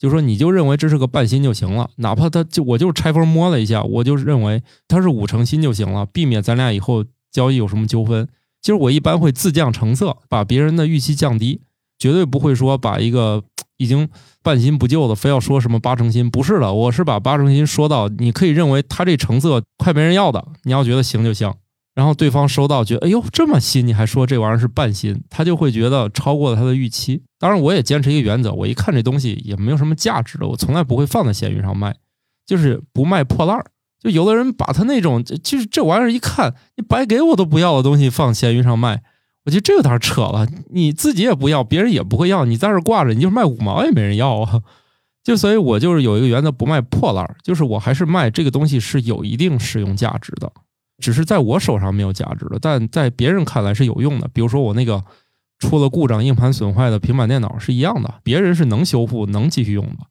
就说你就认为这是个半新就行了，哪怕他就我就拆封摸了一下，我就认为它是五成新就行了，避免咱俩以后交易有什么纠纷。其实我一般会自降成色，把别人的预期降低，绝对不会说把一个已经半新不旧的非要说什么八成新，不是的，我是把八成新说到你可以认为它这成色快没人要的，你要觉得行就行。然后对方收到觉得哎呦这么新，你还说这玩意儿是半新，他就会觉得超过了他的预期。当然，我也坚持一个原则，我一看这东西也没有什么价值的，我从来不会放在闲鱼上卖，就是不卖破烂儿。就有的人把他那种就是这玩意儿一看，你白给我都不要的东西放闲鱼上卖，我觉得这有点扯了。你自己也不要，别人也不会要，你在这挂着，你就是卖五毛也没人要啊。就所以，我就是有一个原则，不卖破烂儿，就是我还是卖这个东西是有一定使用价值的，只是在我手上没有价值的，但在别人看来是有用的。比如说我那个出了故障、硬盘损坏的平板电脑是一样的，别人是能修复、能继续用的。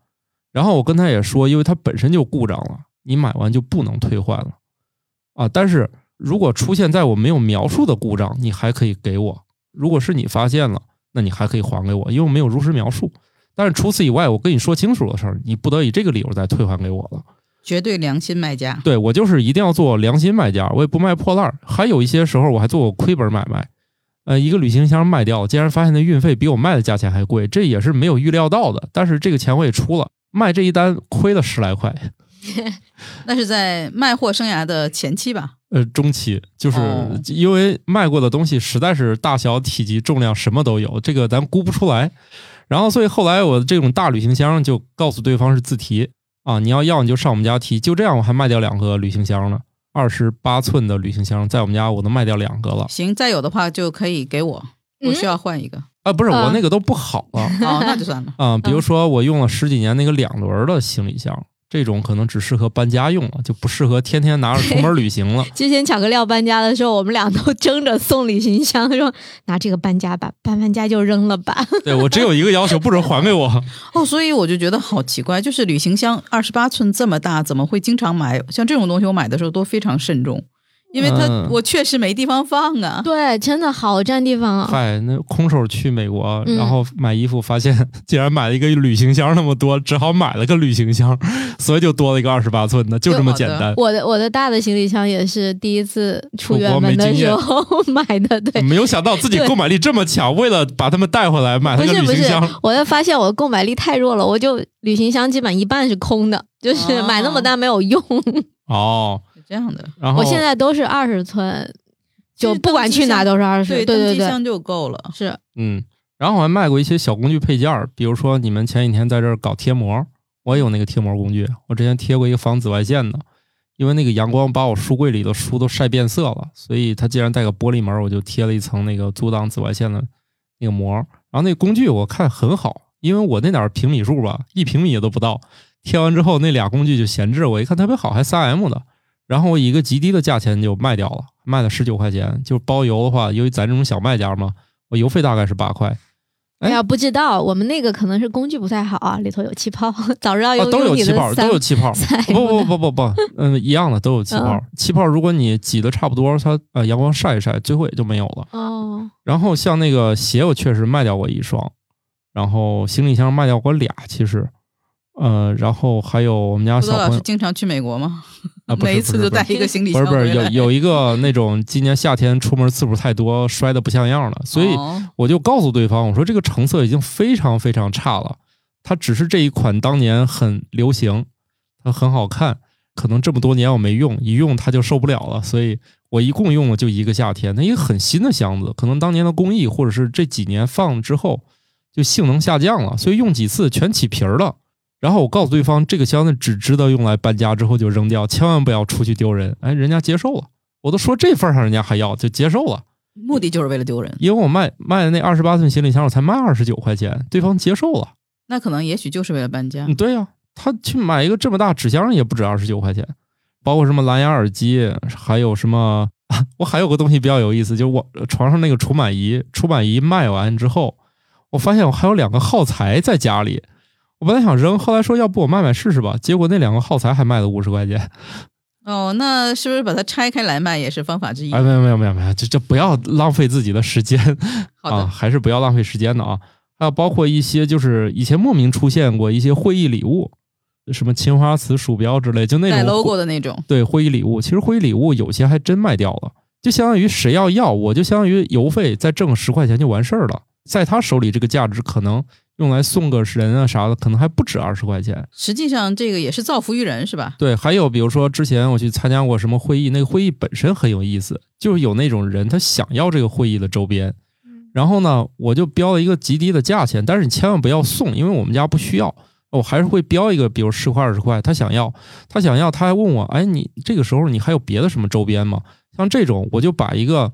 然后我跟他也说，因为它本身就故障了，你买完就不能退换了啊。但是如果出现在我没有描述的故障，你还可以给我；如果是你发现了，那你还可以还给我，因为我没有如实描述。但是除此以外，我跟你说清楚的事儿，你不得以这个理由再退还给我了。绝对良心卖家。对我就是一定要做良心卖家，我也不卖破烂儿。还有一些时候我还做过亏本买卖，呃，一个旅行箱卖掉，竟然发现那运费比我卖的价钱还贵，这也是没有预料到的。但是这个钱我也出了，卖这一单亏了十来块。那是在卖货生涯的前期吧？呃，中期就是哦因为卖过的东西实在是大小、体积、重量什么都有，这个咱估不出来。然后所以后来我这种大旅行箱就告诉对方是自提啊，你要要你就上我们家提。就这样我还卖掉两个旅行箱呢，二十八寸的旅行箱，在我们家我能卖掉两个了行，再有的话就可以给我，我需要换一个。啊，不是啊我那个都不好了哦，那就算了。啊，比如说我用了十几年那个两轮的行李箱，这种可能只适合搬家用了，就不适合天天拿着出门旅行了。之前巧克力要搬家的时候，我们俩都争着送旅行箱，说拿这个搬家吧，搬完家就扔了吧。对我只有一个要求，不准还给我。哦，所以我就觉得好奇怪，就是旅行箱二十八寸这么大，怎么会经常买？像这种东西，我买的时候都非常慎重，因为他、嗯我确实没地方放啊。对，真的好占地方啊。嗨，那空手去美国，嗯然后买衣服，发现竟然买了一个旅行箱那么多，只好买了个旅行箱，所以就多了一个二十八寸的，就这么简单。我的我的大的行李箱也是第一次出远门的没经验时候买的，对。没有想到自己购买力这么强，为了把他们带回来，买了个不是不是旅行箱。，我就发现我的购买力太弱了，我就旅行箱基本一半是空的，就是哦买那么大没有用。哦，是这样的，然后我现在都是二十寸，就不管去哪都是二十。对，对对对，箱就够了。是嗯，然后我还卖过一些小工具配件儿，比如说你们前几天在这儿搞贴膜，我也有那个贴膜工具，我之前贴过一个防紫外线的，因为那个阳光把我书柜里的书都晒变色了，所以它既然带个玻璃门，我就贴了一层那个阻挡紫外线的那个膜。然后那个工具我看很好，因为我那点儿平米数吧，一平米都不到，贴完之后那俩工具就闲置，我一看特别好，还三 M 的，然后我以一个极低的价钱就卖掉了，卖了十九块钱，就是包邮的话，由于咱这种小卖家嘛，我邮费大概是八块，哎哎呀，不知道，我们那个可能是工具不太好啊，里头有气泡，早知道啊，用都有气泡，都有气泡。不不不不不，嗯，一样的都有气泡。嗯气泡如果你挤的差不多，它呃阳光晒一晒，最后也就没有了。哦，然后像那个鞋，我确实卖掉过一双，然后行李箱卖掉过俩，其实，呃，然后还有我们家小朋友经常去美国吗？啊，不是每一次都带一个行李箱不是不是有有一个那种今年夏天出门次数太多，摔的不像样了，所以哦我就告诉对方，我说这个成色已经非常非常差了，它只是这一款当年很流行，它很好看，可能这么多年我没用，一用它就受不了了，所以我一共用了就一个夏天。那一个很新的箱子，可能当年的工艺或者是这几年放之后就性能下降了，所以用几次全起皮儿了。然后我告诉对方，这个箱子只值得用来搬家之后就扔掉，千万不要出去丢人。哎，人家接受了，我都说这份儿上，人家还要就接受了。目的就是为了丢人，因为我卖卖的那二十八寸行李箱，我才卖二十九块钱，对方接受了。那可能也许就是为了搬家嗯，。对呀、他去买一个这么大纸箱也不止二十九块钱，包括什么蓝牙耳机，还有什么，我还有个东西比较有意思，就是我床上那个除螨仪，除螨仪卖完之后，我发现我还有两个耗材在家里。我本来想扔，后来说要不我卖卖试试吧，结果那两个耗材还卖了五十块钱。哦，那是不是把它拆开来卖也是方法之一？哎，没有没有没有没有，这这不要浪费自己的时间。的，啊，还是不要浪费时间的啊。还有包括一些就是以前莫名出现过一些会议礼物，什么青花瓷、鼠标之类，就那带种 logo 的那种。对会议礼物。其实会议礼物有些还真卖掉了，就相当于谁要要，我就相当于邮费再挣十块钱就完事儿了。在他手里，这个价值可能用来送个人啊啥的，可能还不止二十块钱。实际上这个也是造福于人，是吧？对，还有比如说之前我去参加过什么会议，那个会议本身很有意思，就是有那种人他想要这个会议的周边，然后呢，我就标了一个极低的价钱，但是你千万不要送，因为我们家不需要，我还是会标一个，比如十块二十块，他想要，他想要，他还问我，哎，你这个时候你还有别的什么周边吗？像这种，我就把一个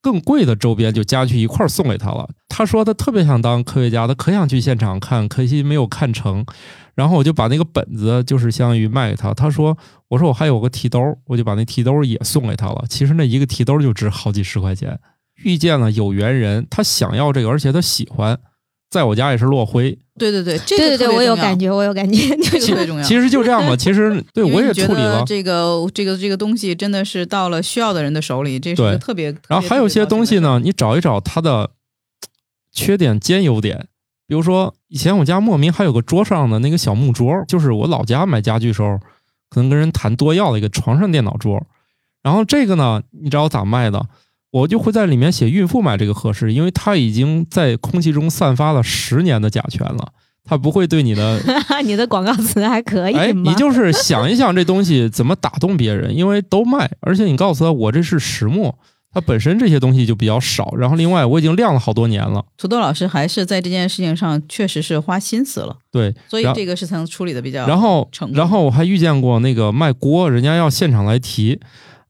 更贵的周边就加去一块儿送给他了。他说他特别想当科学家，他可想去现场看，可惜没有看成。然后我就把那个本子就是相当于卖给他。他说：“我说我还有个提兜，我就把那提兜也送给他了。其实那一个提兜就值好几十块钱。遇见了有缘人，他想要这个，而且他喜欢，在我家也是落灰。对对对，这个对对对，我有，感觉，我有感觉，这 个特别重要。其实就这样吧。其实 对我也处理了。这个这个这个东西真的是到了需要的人的手里，这是个特别。然后还有一些东西呢，你找一找它的缺点兼优点。比如说，以前我家莫名还有个桌上的那个小木桌，就是我老家买家具时候，可能跟人谈多要了一个床上电脑桌。然后这个呢，你知道我咋卖的？我就会在里面写孕妇买这个合适，因为它已经在空气中散发了十年的甲醛了，它不会对你的 你的广告词还可以哎，你就是想一想这东西怎么打动别人，因为都卖，而且你告诉他我这是实木，它本身这些东西就比较少。然后另外我已经晾了好多年了，土豆老师还是在这件事情上确实是花心思了，对。所以这个是才能处理的比较。然后然后我还遇见过那个卖锅，人家要现场来提。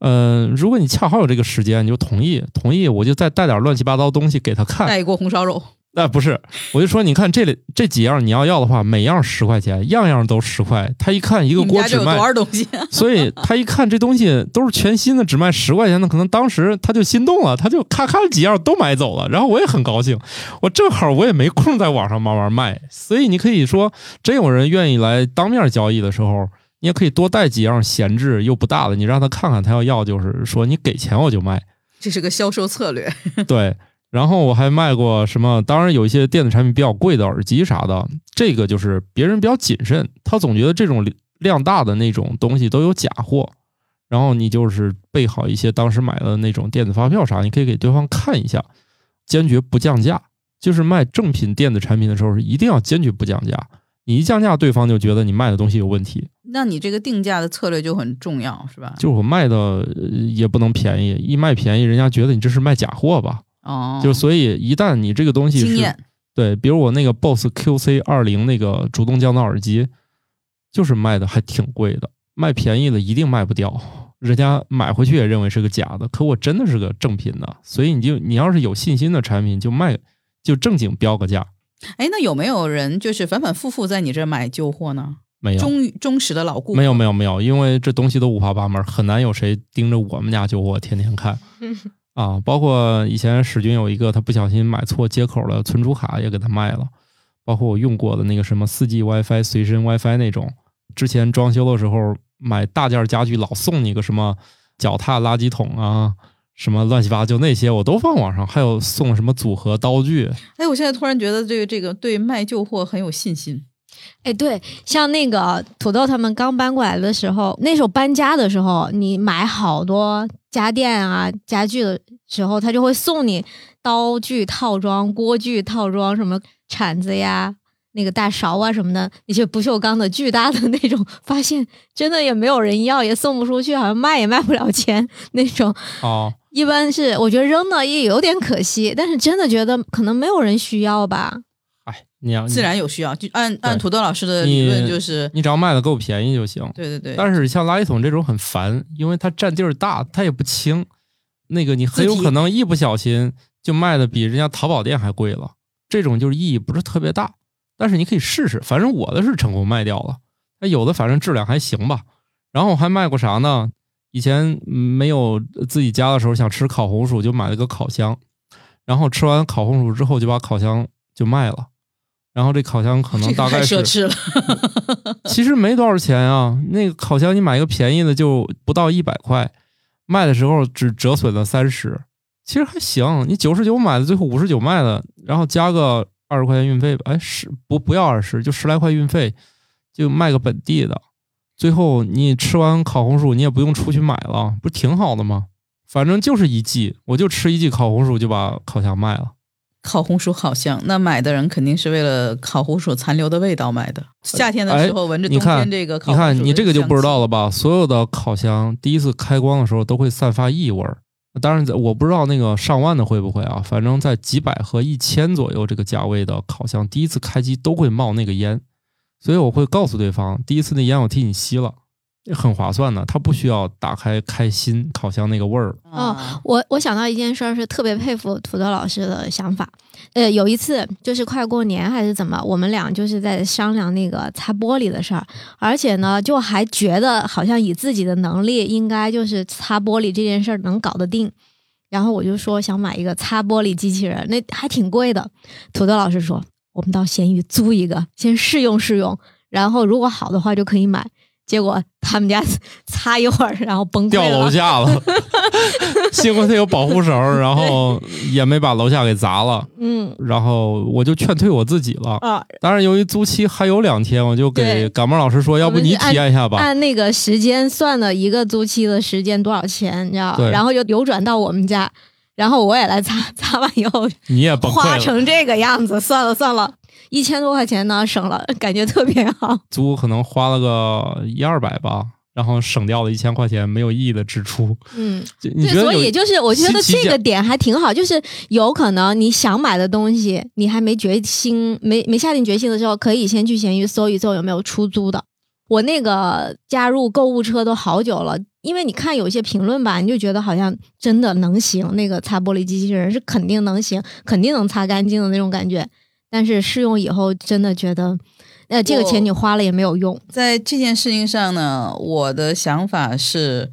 嗯、如果你恰好有这个时间，你就同意，同意我就再带点乱七八糟东西给他看。带一锅红烧肉，那、不是，我就说你看这里这几样你要要的话，每样十块钱，样样都十块。他一看一个锅只卖多少东西？所以他一看这东西都是全新的，只卖十块钱的，可能当时他就心动了，他就咔咔几样都买走了。然后我也很高兴，我正好我也没空在网上慢慢卖，所以你可以说，真有人愿意来当面交易的时候，你也可以多带几样闲置又不大的，你让他看看，他要要就是说你给钱我就卖。这是个销售策略。对，然后我还卖过什么？当然有一些电子产品比较贵的耳机啥的，这个就是别人比较谨慎，他总觉得这种量大的那种东西都有假货，然后你就是备好一些当时买的那种电子发票啥，你可以给对方看一下，坚决不降价。就是卖正品电子产品的时候是，一定要坚决不降价。你一降价，对方就觉得你卖的东西有问题。那你这个定价的策略就很重要，是吧？就是我卖的呃也不能便宜，一卖便宜，人家觉得你这是卖假货吧？哦，就所以一旦你这个东西是，对，比如我那个 BOSS QC 二零那个主动降噪耳机，就是卖的还挺贵的，卖便宜了一定卖不掉，人家买回去也认为是个假的，可我真的是个正品的，所以你就你要是有信心的产品，就卖就正经标个价，哎，那有没有人就是反反复复在你这儿买旧货呢？没有。忠忠实的老顾客没有没有没有，因为这东西都五花八门，很难有谁盯着我们家旧货天天看 啊，包括以前史军有一个他不小心买错接口了，存储卡也给他卖了。包括我用过的那个什么四 G WiFi 随身 WiFi 那种，之前装修的时候买大件家具老送你个什么脚踏垃圾桶啊，什么乱七八糟那些我都放网上，还有送什么组合刀具。哎，我现在突然觉得这个这个对卖旧货很有信心。哎，对，像那个土豆他们刚搬过来的时候，那时候搬家的时候，你买好多家电啊、家具的时候，他就会送你刀具套装、锅具套装，什么铲子呀、那个大勺啊什么的，那些不锈钢的巨大的 那种，发现真的也没有人要，也送不出去，好像卖也卖不了钱那种。哦，一般是我觉得扔了也有点可惜，但是真的觉得可能没有人需要吧。哎，你要自然有需要，就按按土豆老师的理论，就是你只要卖的够便宜就行。对对对。但是像垃圾桶这种很烦，因为它占地儿大，它也不轻，那个你很有可能一不小心就卖的比人家淘宝店还贵了。这种就是意义不是特别大，但是你可以试试。反正我的是成功卖掉了，那有的反正质量还行吧。然后我还卖过啥呢？以前嗯没有自己家的时候，想吃烤红薯，就买了个烤箱，然后吃完烤红薯之后就把烤箱就卖了。然后这烤箱可能大概是奢侈了。其实没多少钱啊，那个烤箱你买一个便宜的就不到一百块，卖的时候只折损了三十，其实还行。你九十九买的，最后五十九卖的，然后加个二十块钱运费吧，哎，十不不要二十，就十来块运费，就卖个本地的。最后你吃完烤红薯，你也不用出去买了，不挺好的吗？反正就是一季，我就吃一季烤红薯就把烤箱卖了。烤红薯好香，那买的人肯定是为了烤红薯残留的味道买的。夏天的时候闻着冬天这个烤你看，你这个就不知道了吧？所有的烤箱第一次开光的时候都会散发异味儿，当然在我不知道那个上万的会不会啊，反正在几百和一千左右这个价位的烤箱，第一次开机都会冒那个烟，所以我会告诉对方，第一次那烟我替你吸了，很划算的，它不需要打开开心烤箱那个味儿。哦，我我想到一件事儿，是特别佩服土豆老师的想法。呃，有一次就是快过年还是怎么，我们俩就是在商量那个擦玻璃的事儿，而且呢，就还觉得好像以自己的能力，应该就是擦玻璃这件事儿能搞得定。然后我就说想买一个擦玻璃机器人，那还挺贵的。土豆老师说，我们到闲鱼租一个，先试用试用，然后如果好的话就可以买。结果他们家擦一会儿，然后崩溃掉。楼下了，幸亏他有保护绳，然后也没把楼下给砸了。嗯然后我就劝退我自己了。啊，当然，由于租期还有两天，我就给对感冒老师说，要不你体验一下吧。按那个时间算的一个租期的时间多少钱，你知道？对然后就流转到我们家，然后我也来擦，擦完以后你也崩花溃了。成这个样子，算了算了，一千多块钱呢，省了，感觉特别好。租可能花了个一二百吧，然后省掉了一千块钱没有意义的支出。嗯，对，所以就是我觉得这个点还挺好，就是有可能你想买的东西，你还没决心、没没下定决心的时候，可以先去闲鱼搜一搜有没有出租的。我那个加入购物车都好久了，因为你看有些评论吧，你就觉得好像真的能行，那个擦玻璃机器人是肯定能行，肯定能擦干净的那种感觉。但是试用以后，真的觉得，呃，这个钱你花了也没有用。在这件事情上呢，我的想法是，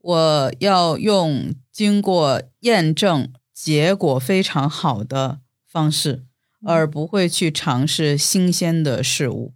我要用经过验证、结果非常好的方式，而不会去尝试新鲜的事物。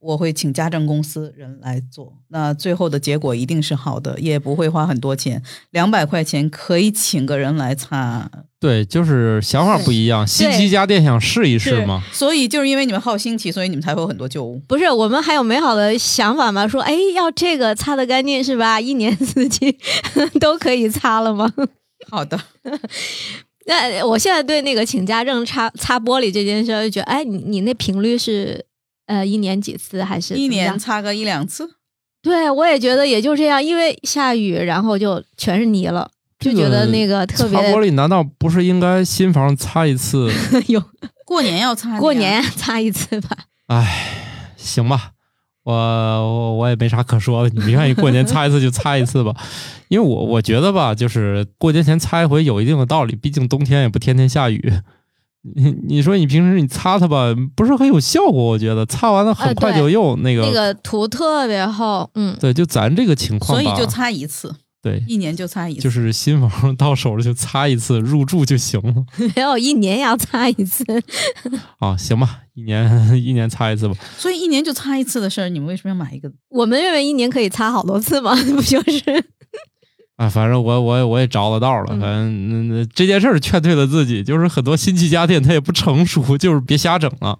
我会请家政公司人来做，那最后的结果一定是好的，也不会花很多钱，两百块钱可以请个人来擦。对，就是想法不一样。新奇家电想试一试嘛？所以就是因为你们好新奇，所以你们才会有很多旧物。不是，我们还有美好的想法吗？说，哎，要这个擦的干净是吧？一年四季 都可以擦了吗？好的，那我现在对那个请家政擦擦玻璃这件事儿，就觉得，哎，你你那频率是呃一年几次还是一年擦个一两次。对，我也觉得也就这样，因为下雨，然后就全是泥了，就觉得那个特别擦玻璃难道不是应该新房擦一次？有过年要擦，过年 擦一次吧。唉，行吧，我我我也没啥可说的。你们愿意过年擦一次就擦一次吧，因为我我觉得吧，就是过年前擦一回有一定的道理，毕竟冬天也不天天下雨。你 你说你平时你擦它吧，不是很有效果，我觉得擦完了很快就又那个、那个涂特别厚，嗯，对，就咱这个情况，所以就擦一次。对，一年就擦一次，就是新房到手了就擦一次，入住就行了 没有一年要擦一次。啊，行吧，一年一年擦一次吧。所以一年就擦一次的事儿，你们为什么要买一个？我们认为一年可以擦好多次嘛，不就是？啊，反正我我我也着了道了，嗯反正那那这件事儿劝退了自己，就是很多新奇家电它也不成熟，就是别瞎整了。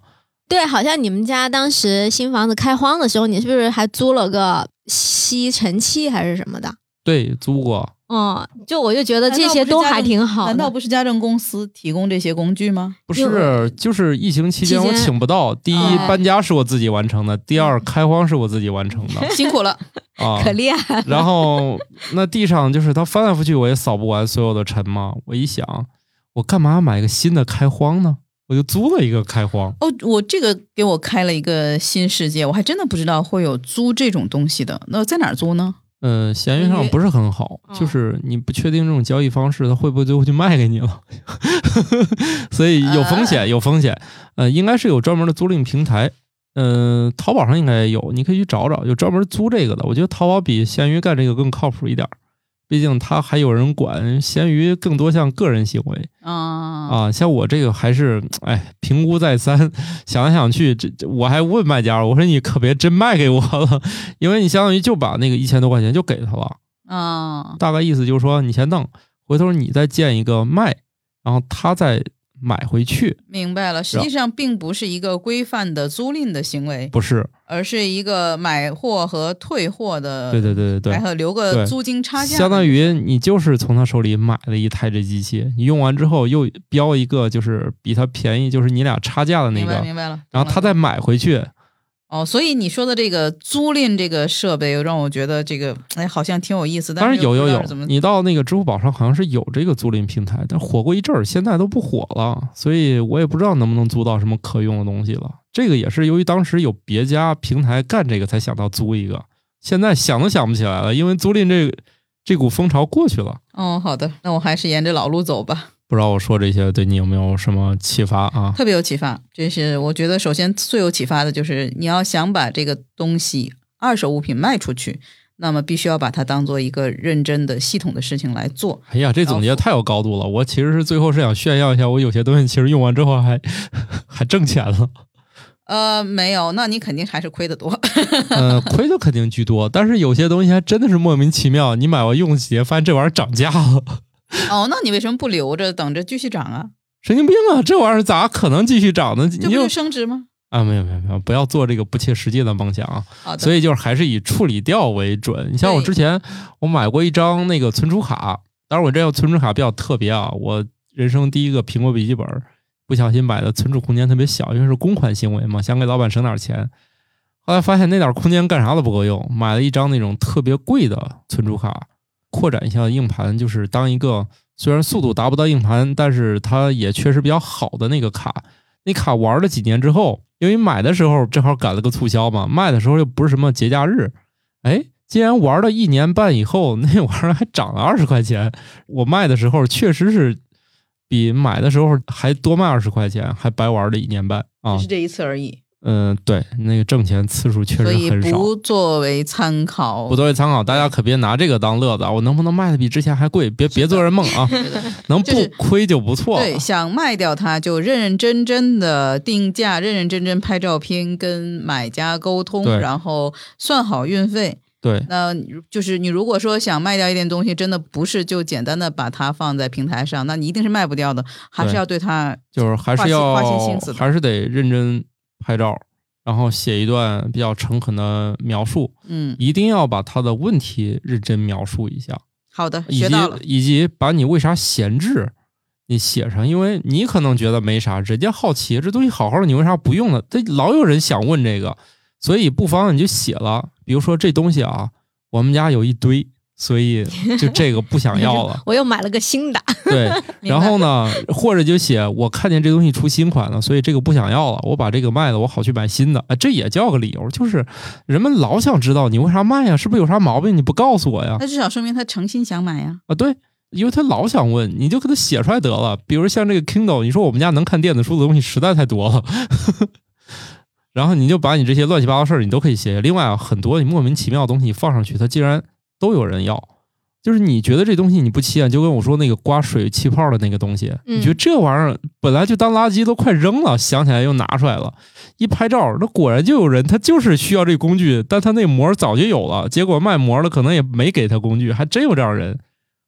对，好像你们家当时新房子开荒的时候，你是不是还租了个吸尘器还是什么的？对，租过，嗯，就我就觉得这些都还挺好的。难道不是家政公司提供这些工具吗？不是，就是疫情期间我请不到。第一，哎搬家是我自己完成的；第二，开荒是我自己完成的辛苦了，啊可。厉害了？然后那地上就是它翻来覆去，我也扫不完所有的尘嘛。我一想，我干嘛买个新的开荒呢？我就租了一个开荒。哦，我这个给我开了一个新世界，我还真的不知道会有租这种东西的。那在哪儿租呢？嗯，闲鱼上不是很好，嗯就是你不确定这种交易方式，它会不会最后就卖给你了，所以有风险，有风险。呃，应该是有专门的租赁平台，嗯、淘宝上应该也有，你可以去找找，有专门租这个的。我觉得淘宝比闲鱼干这个更靠谱一点儿，毕竟它还有人管，闲鱼更多像个人行为啊啊。像我这个还是，哎，评估再三，想来想去，这这我还问卖家，我说你可别真卖给我了，因为你相当于就把那个一千多块钱就给他了。啊！大概意思就是说，你先弄，回头你再建一个卖，然后他再买回去，明白了，实际上并不是一个规范的租赁的行为，不是？而是一个买货和退货的，对对对对对，还有留个租金差价，相当于你就是从他手里买了一台这机器，你用完之后又标一个就是比他便宜，就是你俩差价的那个，明白明白了。然后他再买回去。哦，所以你说的这个租赁这个设备，让我觉得这个哎好像挺有意思。但当是有有有你到那个支付宝上好像是有这个租赁平台，但火过一阵儿，现在都不火了，所以我也不知道能不能租到什么可用的东西了。这个也是由于当时有别家平台干这个，才想到租一个，现在想都想不起来了，因为租赁这个这股风潮过去了。哦，好的，那我还是沿着老路走吧。不知道我说这些对你有没有什么启发啊？特别有启发。这是我觉得首先最有启发的就是你要想把这个东西二手物品卖出去，那么必须要把它当做一个认真的系统的事情来做。哎呀，这总结太有高度了！我其实是最后是想炫耀一下，我有些东西其实用完之后还还挣钱了。呃，没有，那你肯定还是亏的多。呃，亏的肯定居多，但是有些东西还真的是莫名其妙，你买完用几年，发现这玩意儿涨价了，哦，那你为什么不留着等着继续涨啊？神经病啊！这玩意儿咋可能继续涨呢？这不就升值吗？啊，没有没有没有，不要做这个不切实际的梦想啊！所以就是还是以处理掉为准。你像我之前我买过一张那个存储卡，当然我这个存储卡比较特别啊，我人生第一个苹果笔记本，不小心买的存储空间特别小，因为是公款行为嘛，想给老板省点钱。后来发现那点空间干啥都不够用，买了一张那种特别贵的存储卡，扩展一下硬盘，就是当一个虽然速度达不到硬盘，但是它也确实比较好的那个卡。那卡玩了几年之后，因为买的时候正好赶了个促销嘛，卖的时候又不是什么节假日，哎，竟然玩了一年半以后，那玩意儿还涨了二十块钱。我卖的时候确实是比买的时候还多卖二十块钱，还白玩了一年半啊只是。这一次而已，嗯，对，那个挣钱次数确实很少。不作为参考。不作为参考，大家可别拿这个当乐子啊！我能不能卖的比之前还贵？别别做人梦啊！能不亏就不错了。对，想卖掉它就认认真真的定价，认认真真拍照片，跟买家沟通，然后算好运费。对那就是你如果说想卖掉一点东西，真的不是就简单的把它放在平台上，那你一定是卖不掉的，还是要对它就是还是要花心心思的还是得认真拍照，然后写一段比较诚恳的描述，嗯，一定要把他的问题认真描述一下，好的，以及学到了。以及把你为啥闲置你写上，因为你可能觉得没啥，人家好奇这东西好好的，你为啥不用呢？这老有人想问这个，所以不妨你就写了，比如说这东西啊，我们家有一堆，所以就这个不想要了。我又买了个新的，对，然后呢，或者就写我看见这东西出新款了，所以这个不想要了，我把这个卖了，我好去买新的。啊，这也叫个理由，就是人们老想知道你为啥卖呀，是不是有啥毛病？你不告诉我呀？那至少说明他诚心想买呀。啊，对，因为他老想问，你就给他写出来得了。比如像这个 Kindle，你说我们家能看电子书的东西实在太多了。然后你就把你这些乱七八糟事儿，你都可以写。另外啊，很多你莫名其妙的东西你放上去，它竟然都有人要。就是你觉得这东西你不起眼，就跟我说那个刮水气泡的那个东西，嗯。你觉得这玩意儿本来就当垃圾都快扔了，想起来又拿出来了，一拍照，那果然就有人他就是需要这工具，但他那膜早就有了，结果卖膜的可能也没给他工具，还真有这样人。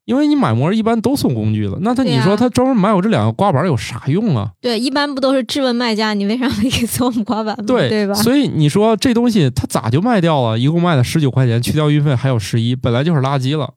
因为你买膜一般都送工具了，那他你说他专门买我这两个刮板有啥用啊？对，一般不都是质问卖家，你为啥没给送刮板吗？对对吧？所以你说这东西他咋就卖掉了？一共卖了十九块钱，去掉运费还有十一，本来就是垃圾了。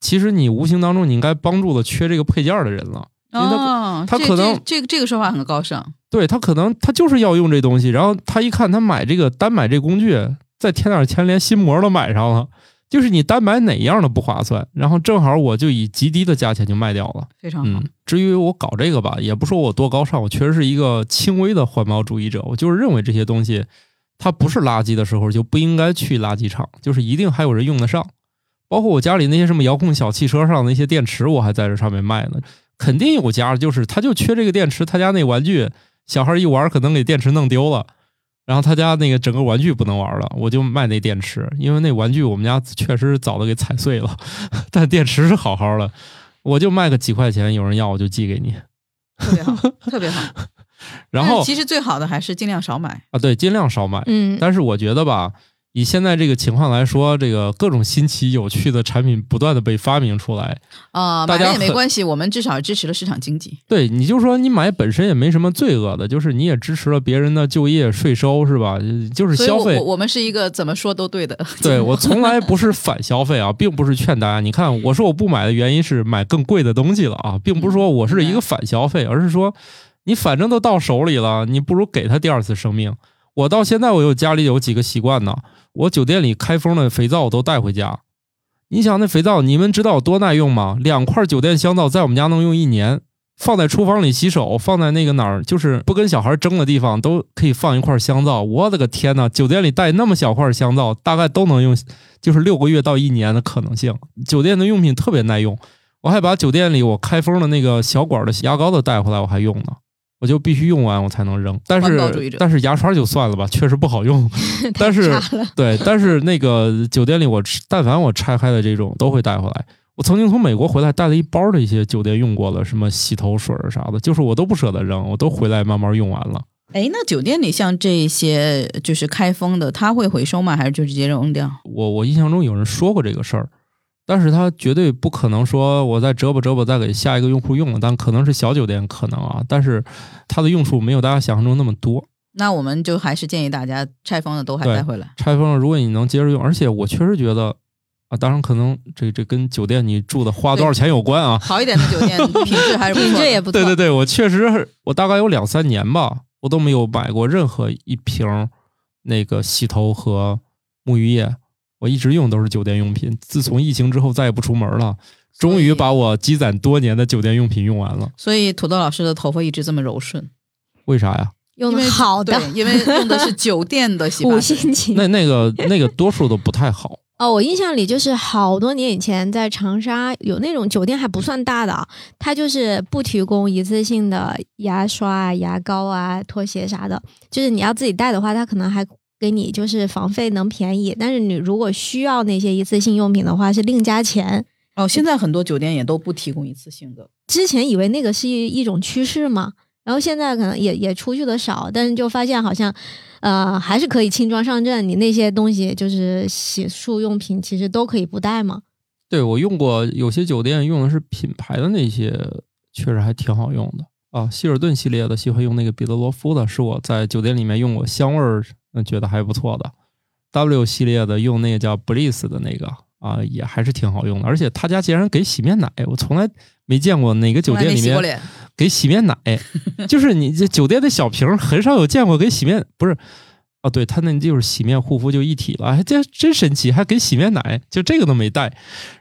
其实你无形当中你应该帮助了缺这个配件的人了，因为他、哦，他可能这这个这个说法很高尚。对他可能他就是要用这东西，然后他一看他买这个单买这工具，再添点钱连新膜都买上了，就是你单买哪样的不划算，然后正好我就以极低的价钱就卖掉了。非常好嗯，，至于我搞这个吧，也不说我多高尚，我确实是一个轻微的环保主义者。我就是认为这些东西，它不是垃圾的时候，就不应该去垃圾场，就是一定还有人用得上。包括我家里那些什么遥控小汽车上的那些电池，我还在这上面卖呢。肯定有家就是他就缺这个电池，他家那玩具小孩一玩可能给电池弄丢了，然后他家那个整个玩具不能玩了，我就卖那电池，因为那玩具我们家确实早都给踩碎了，但电池是好好的，我就卖个几块钱，有人要我就寄给你。特别好，特别好。然后其实最好的还是尽量少买。啊，对，尽量少买。嗯，但是我觉得吧，以现在这个情况来说，这个各种新奇有趣的产品不断的被发明出来，啊、买了也没关系，我们至少支持了市场经济。对，你就说你买本身也没什么罪恶的，就是你也支持了别人的就业、税收，是吧？就是消费我我。我们是一个怎么说都对的。对我从来不是反消费啊，并不是劝大家。你看，我说我不买的原因是买更贵的东西了啊，并不是说我是一个反消费，而是说你反正都到手里了，你不如给他第二次生命。我到现在我有家里有几个习惯呢，我酒店里开封的肥皂我都带回家。你想那肥皂，你们知道有多耐用吗？两块酒店香皂在我们家能用一年，放在厨房里洗手，放在那个哪儿，就是不跟小孩争的地方，都可以放一块香皂。我的个天呐，酒店里带那么小块香皂，大概都能用，就是六个月到一年的可能性。酒店的用品特别耐用，我还把酒店里我开封的那个小管的牙膏都带回来，我还用呢。我就必须用完我才能扔，但是但是牙刷就算了吧，确实不好用。但是对，但是那个酒店里我吃，但凡我拆开的这种都会带回来。我曾经从美国回来带了一包的一些酒店用过的什么洗头水啥的，就是我都不舍得扔，我都回来慢慢用完了。哎，那酒店里像这些就是开封的，他会回收吗？还是就直接扔掉？我我印象中有人说过这个事儿，但是它绝对不可能说我再折吧折吧再给下一个用户用了，但可能是小酒店可能啊，但是它的用处没有大家想象中那么多。那我们就还是建议大家拆封的都还带回来。拆封了，如果你能接着用，而且我确实觉得啊，当然可能这这跟酒店你住的花多少钱有关啊。好一点的酒店品质还是不错品质也不错。对对对，我确实是我大概有两三年吧，我都没有买过任何一瓶那个洗头和沐浴液，我一直用都是酒店用品。自从疫情之后再也不出门了，终于把我积攒多年的酒店用品用完了。所以土豆老师的头发一直这么柔顺，为啥呀？用的好的对，因为用的是酒店的洗五发水。星 级那那个那个多数都不太好。哦，我印象里就是好多年以前在长沙有那种酒店还不算大的啊，它就是不提供一次性的牙刷啊、牙膏啊、拖鞋啥的，就是你要自己带的话，它可能还给你就是房费能便宜，但是你如果需要那些一次性用品的话是另加钱。哦，现在很多酒店也都不提供一次性的。之前以为那个是一一种趋势嘛，然后现在可能也也出去的少，但是就发现好像，呃，还是可以轻装上阵。你那些东西就是洗漱用品，其实都可以不带嘛。对我用过，有些酒店用的是品牌的那些，确实还挺好用的啊。希尔顿系列的喜欢用那个彼得罗夫的，是我在酒店里面用过，香味儿嗯觉得还不错的。W 系列的用那个叫 Bliss 的那个啊，也还是挺好用的。而且他家竟然给洗面奶，我从来没见过哪个酒店里面给洗面奶，就是你这酒店的小瓶很少有见过给洗面，不是。哦，对，他那就是洗面护肤就一体了，哎，这真神奇，还给洗面奶，就这个都没带。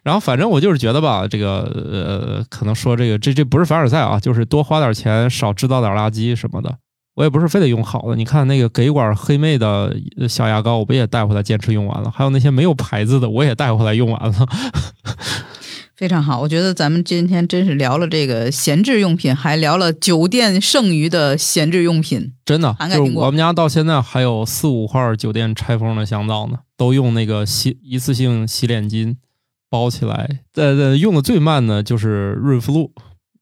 然后反正我就是觉得吧，这个呃，可能说这个这这不是凡尔赛啊，就是多花点钱，少制造点垃圾什么的。我也不是非得用好的，你看那个给管黑妹的小牙膏，我不也带回来坚持用完了？还有那些没有牌子的，我也带回来用完了。非常好。我觉得咱们今天真是聊了这个闲置用品，还聊了酒店剩余的闲置用品。真的，就我们家到现在还有四五块酒店拆封的香皂呢，都用那个洗一次性洗脸巾包起来。呃呃，用的最慢的就是润肤露，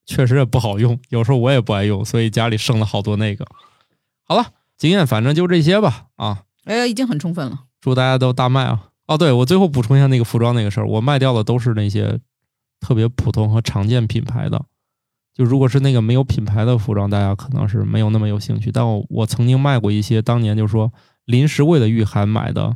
确实也不好用，有时候我也不爱用，所以家里剩了好多那个。好了，经验反正就这些吧啊，哎，已经很充分了。祝大家都大卖啊！哦，对我最后补充一下那个服装那个事儿，我卖掉的都是那些特别普通和常见品牌的。就如果是那个没有品牌的服装，大家可能是没有那么有兴趣。但我我曾经卖过一些，当年就是说临时为了御寒买的，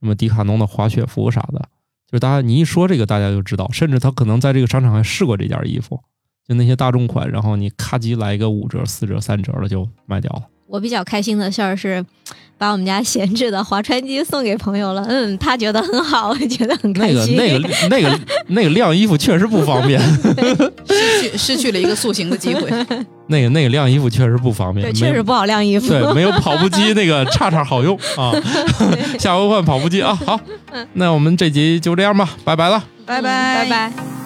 什么迪卡侬的滑雪服啥的。就是大家你一说这个，大家就知道，甚至他可能在这个商场还试过这件衣服，就那些大众款，然后你咔叽来一个五折、四折、三折的就卖掉了。我比较开心的事儿是，把我们家闲置的划船机送给朋友了。嗯，他觉得很好，我觉得很开心那个。那个 那个那个晾衣服确实不方便，失去失去了一个塑形的机会。那个那个晾衣服确实不方便，对，确实不好晾衣服。对，没有跑步机那个叉叉好用啊。下回换跑步机啊。好，那我们这集就这样吧，拜拜了。拜嗯拜拜。